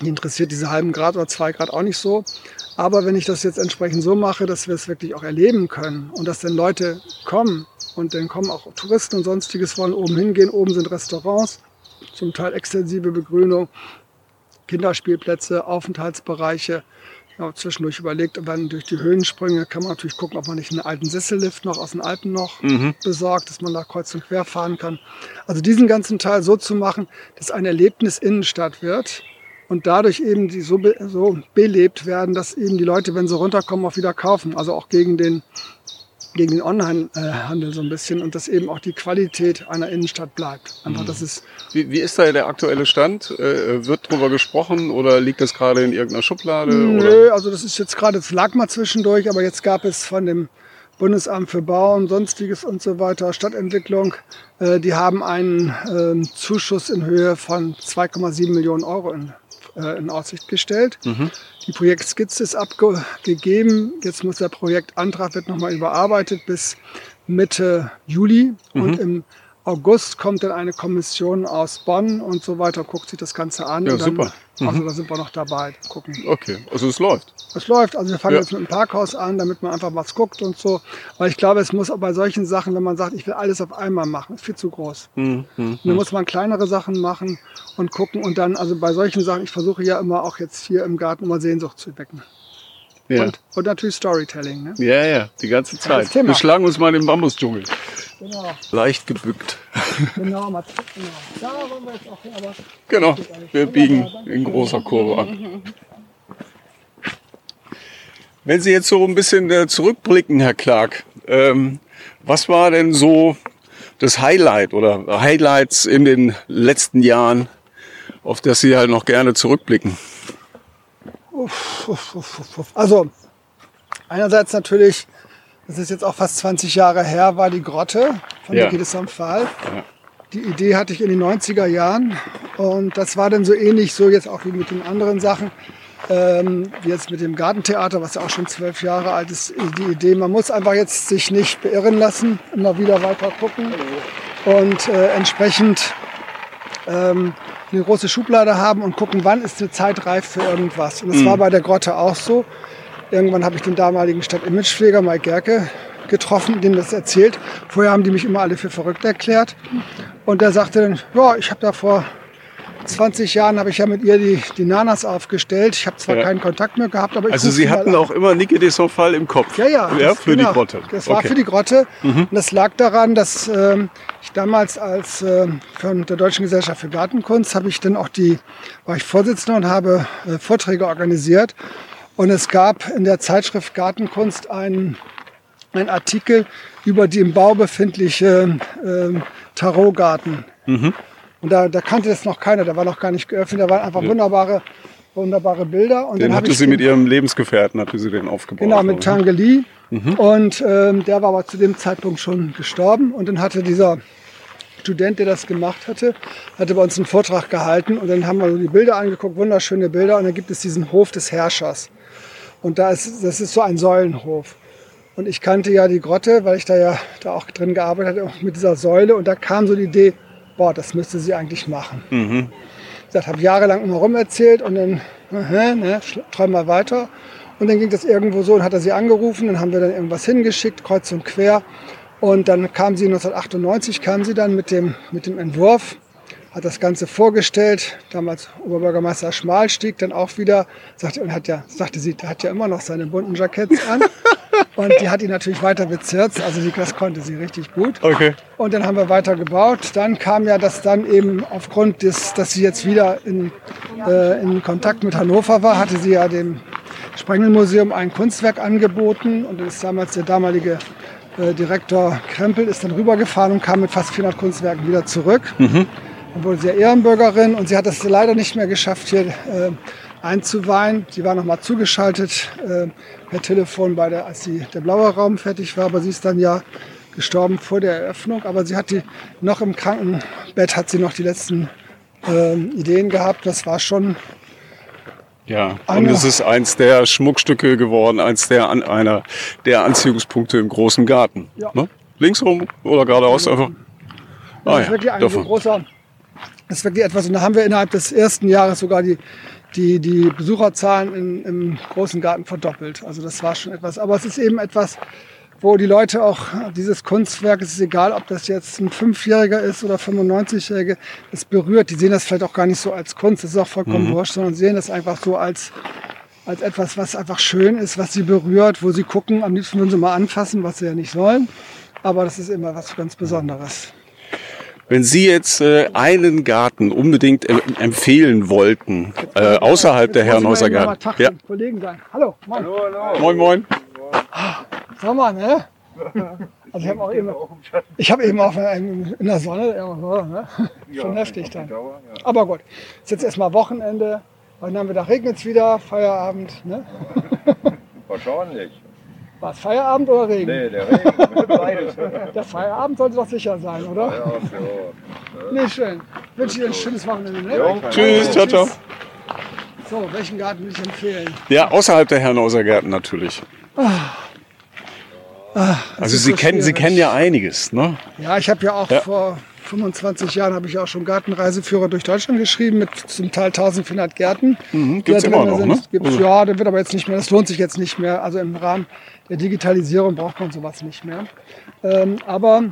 die interessiert diese halben Grad oder zwei Grad auch nicht so. Aber wenn ich das jetzt entsprechend so mache, dass wir es wirklich auch erleben können und dass dann Leute kommen und dann kommen auch Touristen und sonstiges wollen oben hingehen. Oben sind Restaurants, zum Teil extensive Begrünung, Kinderspielplätze, Aufenthaltsbereiche. Ich habe zwischendurch überlegt, wenn durch die Höhensprünge kann man natürlich gucken, ob man nicht einen alten Sessellift noch aus den Alpen noch Mhm. besorgt, dass man da kreuz und quer fahren kann. Also diesen ganzen Teil so zu machen, dass ein Erlebnis Innenstadt wird und dadurch eben die so, be so belebt werden, dass eben die Leute, wenn sie runterkommen, auch wieder kaufen. Also auch gegen den, gegen den Online-Handel so ein bisschen und dass eben auch die Qualität einer Innenstadt bleibt. Einfach, dass es Wie, wie ist da der aktuelle Stand? Äh, wird drüber gesprochen oder liegt das gerade in irgendeiner Schublade? Oder? Nö, also das ist jetzt gerade, es lag mal zwischendurch, aber jetzt gab es von dem Bundesamt für Bau und sonstiges und so weiter, Stadtentwicklung, äh, die haben einen ähm, Zuschuss in Höhe von 2,7 Millionen Euro in, äh, in Aussicht gestellt. Die Projektskizze ist abgegeben. Jetzt muss der Projektantrag wird nochmal überarbeitet bis Mitte Juli und im August kommt dann eine Kommission aus Bonn und so weiter, guckt sich das Ganze an. Ja, und dann, super. Also da sind wir noch dabei, gucken. Okay, also es läuft. Es läuft, also wir fangen Ja. jetzt mit dem Parkhaus an, damit man einfach was guckt und so. Weil ich glaube, es muss auch bei solchen Sachen, wenn man sagt, ich will alles auf einmal machen, ist viel zu groß. Mhm. mhm. Dann muss man kleinere Sachen machen und gucken und dann, also bei solchen Sachen, ich versuche ja immer auch jetzt hier im Garten immer Sehnsucht zu wecken. Ja. Und, und natürlich Storytelling. Ne? ja, ja, die ganze Zeit. Wir schlagen uns mal in den Bambusdschungel. Genau, Leicht gebückt. genau, mal, genau. Da wollen wir jetzt auch hin, aber Genau, wir biegen in großer Kurve an. Wenn Sie jetzt so ein bisschen äh, zurückblicken, Herr Clark, ähm, was war denn so das Highlight oder Highlights in den letzten Jahren, auf das Sie halt noch gerne zurückblicken? Also, einerseits natürlich, das ist jetzt auch fast 20 Jahre her, war die Grotte von Ja. De Saint-Phal. Ja. Die Idee hatte ich in den 90er Jahren und das war dann so ähnlich, so jetzt auch wie mit den anderen Sachen, ähm, wie jetzt mit dem Gartentheater, was ja auch schon zwölf Jahre alt ist, die Idee, man muss einfach jetzt sich nicht beirren lassen, immer wieder weiter gucken und äh, entsprechend ähm, eine große Schublade haben und gucken, wann ist eine Zeit reif für irgendwas. Und das war bei der Grotte auch so. Irgendwann habe ich den damaligen Stadtimagepfleger Mike Gerke getroffen, dem das erzählt. Vorher haben die mich immer alle für verrückt erklärt. Und der sagte dann, ja, ich habe da vor 20 Jahren habe ich ja mit ihr die, die Nanas aufgestellt. Ich habe zwar Ja. keinen Kontakt mehr gehabt, aber ich Also Sie hatten auch immer Niki de Saint-Phal im Kopf. Ja, ja. ja für genau. die Grotte. Das war Okay. Mhm. für die Grotte. Und das lag daran, dass ähm, ich damals als ähm, von der Deutschen Gesellschaft für Gartenkunst habe ich dann auch die, war ich Vorsitzender und habe äh, Vorträge organisiert. Und es gab in der Zeitschrift Gartenkunst einen, einen Artikel über die im Bau befindliche ähm, Tarotgarten. Mhm. Und da, da kannte das noch keiner, der war noch gar nicht geöffnet. Da waren einfach wunderbare, wunderbare Bilder. Und Den hatte sie den- mit Ihrem Lebensgefährten, hatte sie den aufgebaut. Genau, mit glaube Tangeli. Mhm. Und ähm, der war aber zu dem Zeitpunkt schon gestorben. Und dann hatte dieser Student, der das gemacht hatte, hatte bei uns einen Vortrag gehalten. Und dann haben wir so die Bilder angeguckt, wunderschöne Bilder. Und dann gibt es diesen Hof des Herrschers. Und da ist, das ist so ein Säulenhof. Und ich kannte ja die Grotte, weil ich da ja da auch drin gearbeitet hatte, auch mit dieser Säule. Und da kam so die Idee, boah, das müsste sie eigentlich machen. Ich gesagt, habe jahrelang immer rum erzählt und dann, aha, ne, träum mal weiter. Und dann ging das irgendwo so und hat er sie angerufen, dann haben wir dann irgendwas hingeschickt, kreuz und quer. Und dann kam sie 1998, kam sie dann mit dem, mit dem Entwurf, hat das Ganze vorgestellt. Damals Oberbürgermeister Schmal stieg dann auch wieder, sagte, und hat ja, sagte sie, der hat ja immer noch seine bunten Jacketts an. Und die hat ihn natürlich weiter bezirzt. Also die, das konnte sie richtig gut. Okay. Und dann haben wir weiter gebaut. Dann kam ja das dann eben aufgrund des, dass sie jetzt wieder in, äh, in Kontakt mit Hannover war, hatte sie ja dem Sprengelmuseum ein Kunstwerk angeboten. Und dann ist damals der damalige äh, Direktor Krempel ist dann rübergefahren und kam mit fast 400 Kunstwerken wieder zurück. Dann wurde sie ja Ehrenbürgerin und sie hat es leider nicht mehr geschafft, hier äh, einzuweihen. Sie war noch mal zugeschaltet äh, per Telefon, bei der, als die, der blaue Raum fertig war. Aber sie ist dann ja gestorben vor der Eröffnung. Aber sie hat die noch im Krankenbett hat sie noch die letzten äh, Ideen gehabt. Das war schon Ja, und Einer- es ist eins der Schmuckstücke geworden, eins der an, einer der Anziehungspunkte im großen Garten. Ja. Ne? Links rum oder geradeaus einfach. Das Ah ist ja, wirklich ein davon. großer, das ist wirklich etwas, und da haben wir innerhalb des ersten Jahres sogar die, die, die Besucherzahlen in, im großen Garten verdoppelt. Also das war schon etwas, aber es ist eben etwas, wo die Leute auch dieses Kunstwerk, es ist egal, ob das jetzt ein Fünfjähriger ist oder 95-Jährige, es berührt. Die sehen das vielleicht auch gar nicht so als Kunst, das ist auch vollkommen wurscht, sondern sehen das einfach so als, als etwas, was einfach schön ist, was sie berührt, wo sie gucken. Am liebsten würden sie mal anfassen, was sie ja nicht sollen. Aber das ist immer was ganz Besonderes. Wenn Sie jetzt äh, einen Garten unbedingt em empfehlen wollten, äh, außerhalb der Herrenhäuser Garten. Tag Ja. den Kollegen sagen. Hallo, moin. Moin, moin. Sag mal, ne? Also ich habe auch eben, ich habe eben auch in der Sonne, ne? schon heftig dann. Aber gut, ist jetzt erstmal Wochenende. Heute Nachmittag regnet es wieder, Feierabend. Ne? Wahrscheinlich. War es Feierabend oder Regen? Nee, der Regen. Beides. Der Feierabend sollte doch sicher sein, oder? Ja, so. Nee, schön. Wünsche dir ein schönes Wochenende. Ne? Jo. Tschüss, ciao, ciao. So, welchen Garten will ich empfehlen? Ja, außerhalb der Herrenhäuser Gärten natürlich. Das Also ist Sie so kennen, Sie kennen ja einiges, ne? Ja, ich habe ja auch Ja. vor 25 Jahren habe ich auch schon Gartenreiseführer durch Deutschland geschrieben mit zum Teil 1400 Gärten. Mhm, gibt's da immer noch, sind. ne? Gibt's, Also- ja, der wird aber jetzt nicht mehr, das lohnt sich jetzt nicht mehr. Also im Rahmen der Digitalisierung braucht man sowas nicht mehr. Ähm, aber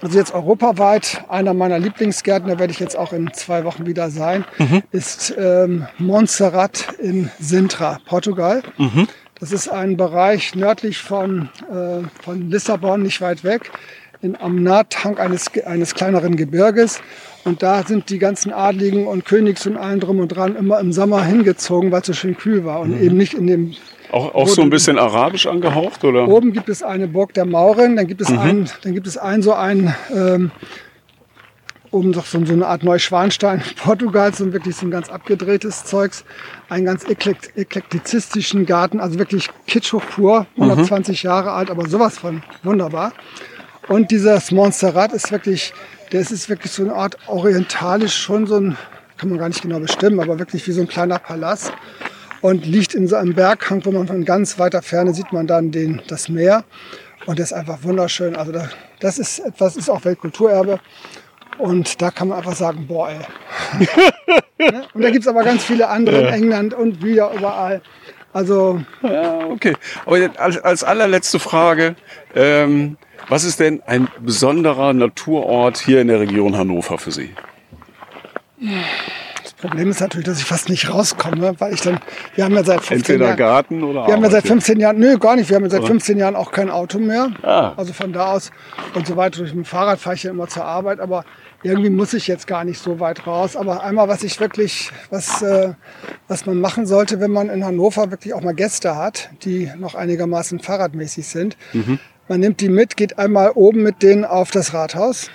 also jetzt europaweit einer meiner Lieblingsgärten, da werde ich jetzt auch in zwei Wochen wieder sein, Mhm. ist ähm, Montserrat in Sintra, Portugal. Mhm. Das ist ein Bereich nördlich von, äh, von Lissabon, nicht weit weg, in, am Nahthang eines, eines kleineren Gebirges. Und da sind die ganzen Adligen und Königs und allen drum und dran immer im Sommer hingezogen, weil es so schön kühl war. Und eben nicht in dem. Auch, auch so ein bisschen arabisch angehaucht, oder? Oben gibt es eine Burg der Mauren, dann gibt es einen, dann gibt es einen so einen, ähm, oben doch so, so eine Art Neuschwanstein Portugals, so wirklich so ein ganz abgedrehtes Zeugs, einen ganz eklekt, eklektizistischen Garten, also wirklich kitschhoch pur, 120 Jahre alt, aber sowas von wunderbar. Und dieses Montserrat ist wirklich, das ist wirklich so eine Art orientalisch, schon so ein, kann man gar nicht genau bestimmen, aber wirklich wie so ein kleiner Palast und liegt in so einem Berghang, wo man von ganz weiter Ferne sieht man dann den, das Meer. Und das ist einfach wunderschön. Also da, das ist etwas, ist auch Weltkulturerbe. Und da kann man einfach sagen, boah, ey. Ne? und da gibt es aber ganz viele andere in England und wieder überall. Also Ja, okay. Aber als, als allerletzte Frage, ähm, was ist denn ein besonderer Naturort hier in der Region Hannover für Sie? das Problem ist natürlich, dass ich fast nicht rauskomme, weil ich dann, wir haben ja seit 15 Entweder Jahren, Garten oder wir haben ja seit Arbeit? 15 Jahren, nö, gar nicht, wir haben ja seit 15 Jahren auch kein Auto mehr. Ah. Also von da aus und so weiter. Durch mit dem Fahrrad fahre ich ja immer zur Arbeit, aber irgendwie muss ich jetzt gar nicht so weit raus. Aber einmal, was ich wirklich, was, äh, was man machen sollte, wenn man in Hannover wirklich auch mal Gäste hat, die noch einigermaßen fahrradmäßig sind. Mhm. Man nimmt die mit, geht einmal oben mit denen auf das Rathaus.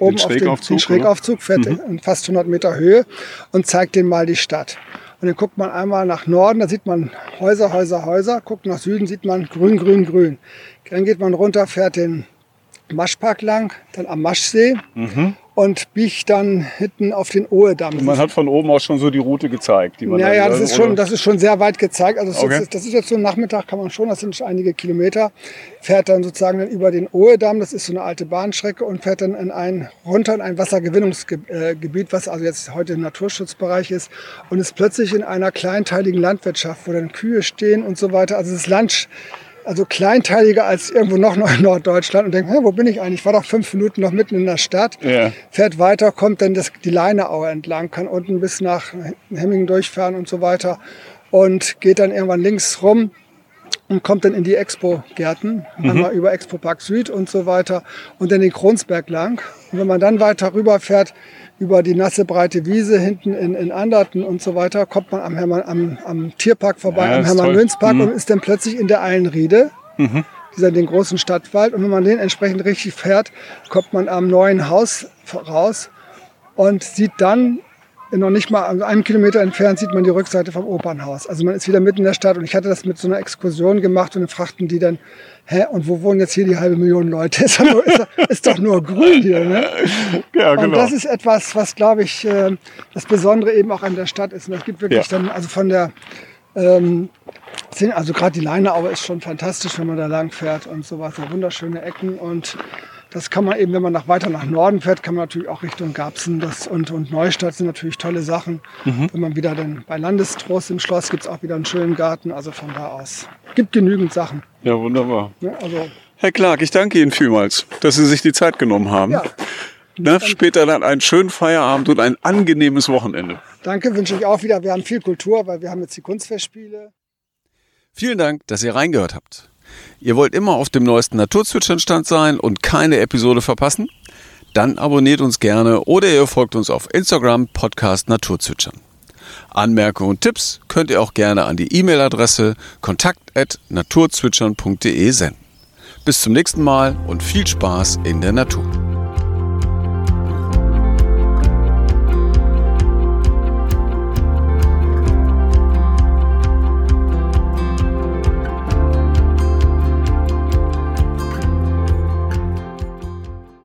Oben auf den, Schrägaufzug, den Schrägaufzug, fährt in fast 100 Meter Höhe und zeigt denen mal die Stadt. Und dann guckt man einmal nach Norden, da sieht man Häuser, Häuser, Häuser. Guckt nach Süden, sieht man grün, grün, grün. Dann geht man runter, fährt den Maschpark lang, dann am Maschsee und biegt dann hinten auf den Ohedamm. Man hat von oben aus schon so die Route gezeigt, die man Ja, dann, ja, das äh, ist schon, das ist schon sehr weit gezeigt. Also ist Okay. jetzt, das ist jetzt so ein Nachmittag, kann man schon, das sind schon einige Kilometer. Fährt dann sozusagen dann über den Ohedamm, das ist so eine alte Bahnstrecke und fährt dann in ein, runter in ein Wassergewinnungsgebiet, was also jetzt heute im Naturschutzbereich ist und ist plötzlich in einer kleinteiligen Landwirtschaft, wo dann Kühe stehen und so weiter. Also das Land, also kleinteiliger als irgendwo noch in Norddeutschland und denkt, wo bin ich eigentlich? Ich war doch fünf Minuten noch mitten in der Stadt. Ja. Fährt weiter, kommt dann das, die Leineaue entlang, kann unten bis nach Hemmingen durchfahren und so weiter und geht dann irgendwann links rum und kommt dann in die Expo-Gärten, einmal über Expo Park Süd und so weiter und dann den Kronsberg lang. Und wenn man dann weiter rüberfährt, über die nasse breite Wiese hinten in, in Anderten und so weiter, kommt man am, Hermann, am, am Tierpark vorbei, Ja, am toll. Mhm. und ist dann plötzlich in der Eilenriede, dieser den großen Stadtwald. Und wenn man den entsprechend richtig fährt, kommt man am neuen Haus raus und sieht dann noch nicht mal also einen Kilometer entfernt sieht man die Rückseite vom Opernhaus. Also man ist wieder mitten in der Stadt und ich hatte das mit so einer Exkursion gemacht und dann fragten die dann, hä, und wo wohnen jetzt hier die halbe Million Leute? Ist doch nur, ist doch, ist doch nur grün hier, ne? Ja, Und das ist etwas, was, glaube ich, äh, das Besondere eben auch an der Stadt ist. Und das gibt wirklich Ja. dann, also von der, ähm, also gerade die Leineaue ist schon fantastisch, wenn man da lang fährt und sowas. So wunderschöne Ecken und das kann man eben, wenn man nach, weiter nach Norden fährt, kann man natürlich auch Richtung Garbsen das, und, und Neustadt sind natürlich tolle Sachen. Wenn man wieder dann bei Landestrost im Schloss gibt es auch wieder einen schönen Garten. Also von da aus gibt genügend Sachen. Ja, wunderbar. Ne? Also Herr Clark, ich danke Ihnen vielmals, dass Sie sich die Zeit genommen haben. ja, Na, später dann einen schönen Feierabend und ein angenehmes Wochenende. danke, wünsche ich auch wieder. Wir haben viel Kultur, weil wir haben jetzt die Kunstfestspiele. Vielen Dank, dass ihr reingehört habt. Ihr wollt immer auf dem neuesten Naturzwitschernstand sein und keine Episode verpassen? Dann abonniert uns gerne oder ihr folgt uns auf Instagram Podcast Naturzwitschern. Anmerkungen und Tipps könnt ihr auch gerne an die E-Mail-Adresse kontakt@naturzwitschern.de senden. Bis zum nächsten Mal und viel Spaß in der Natur.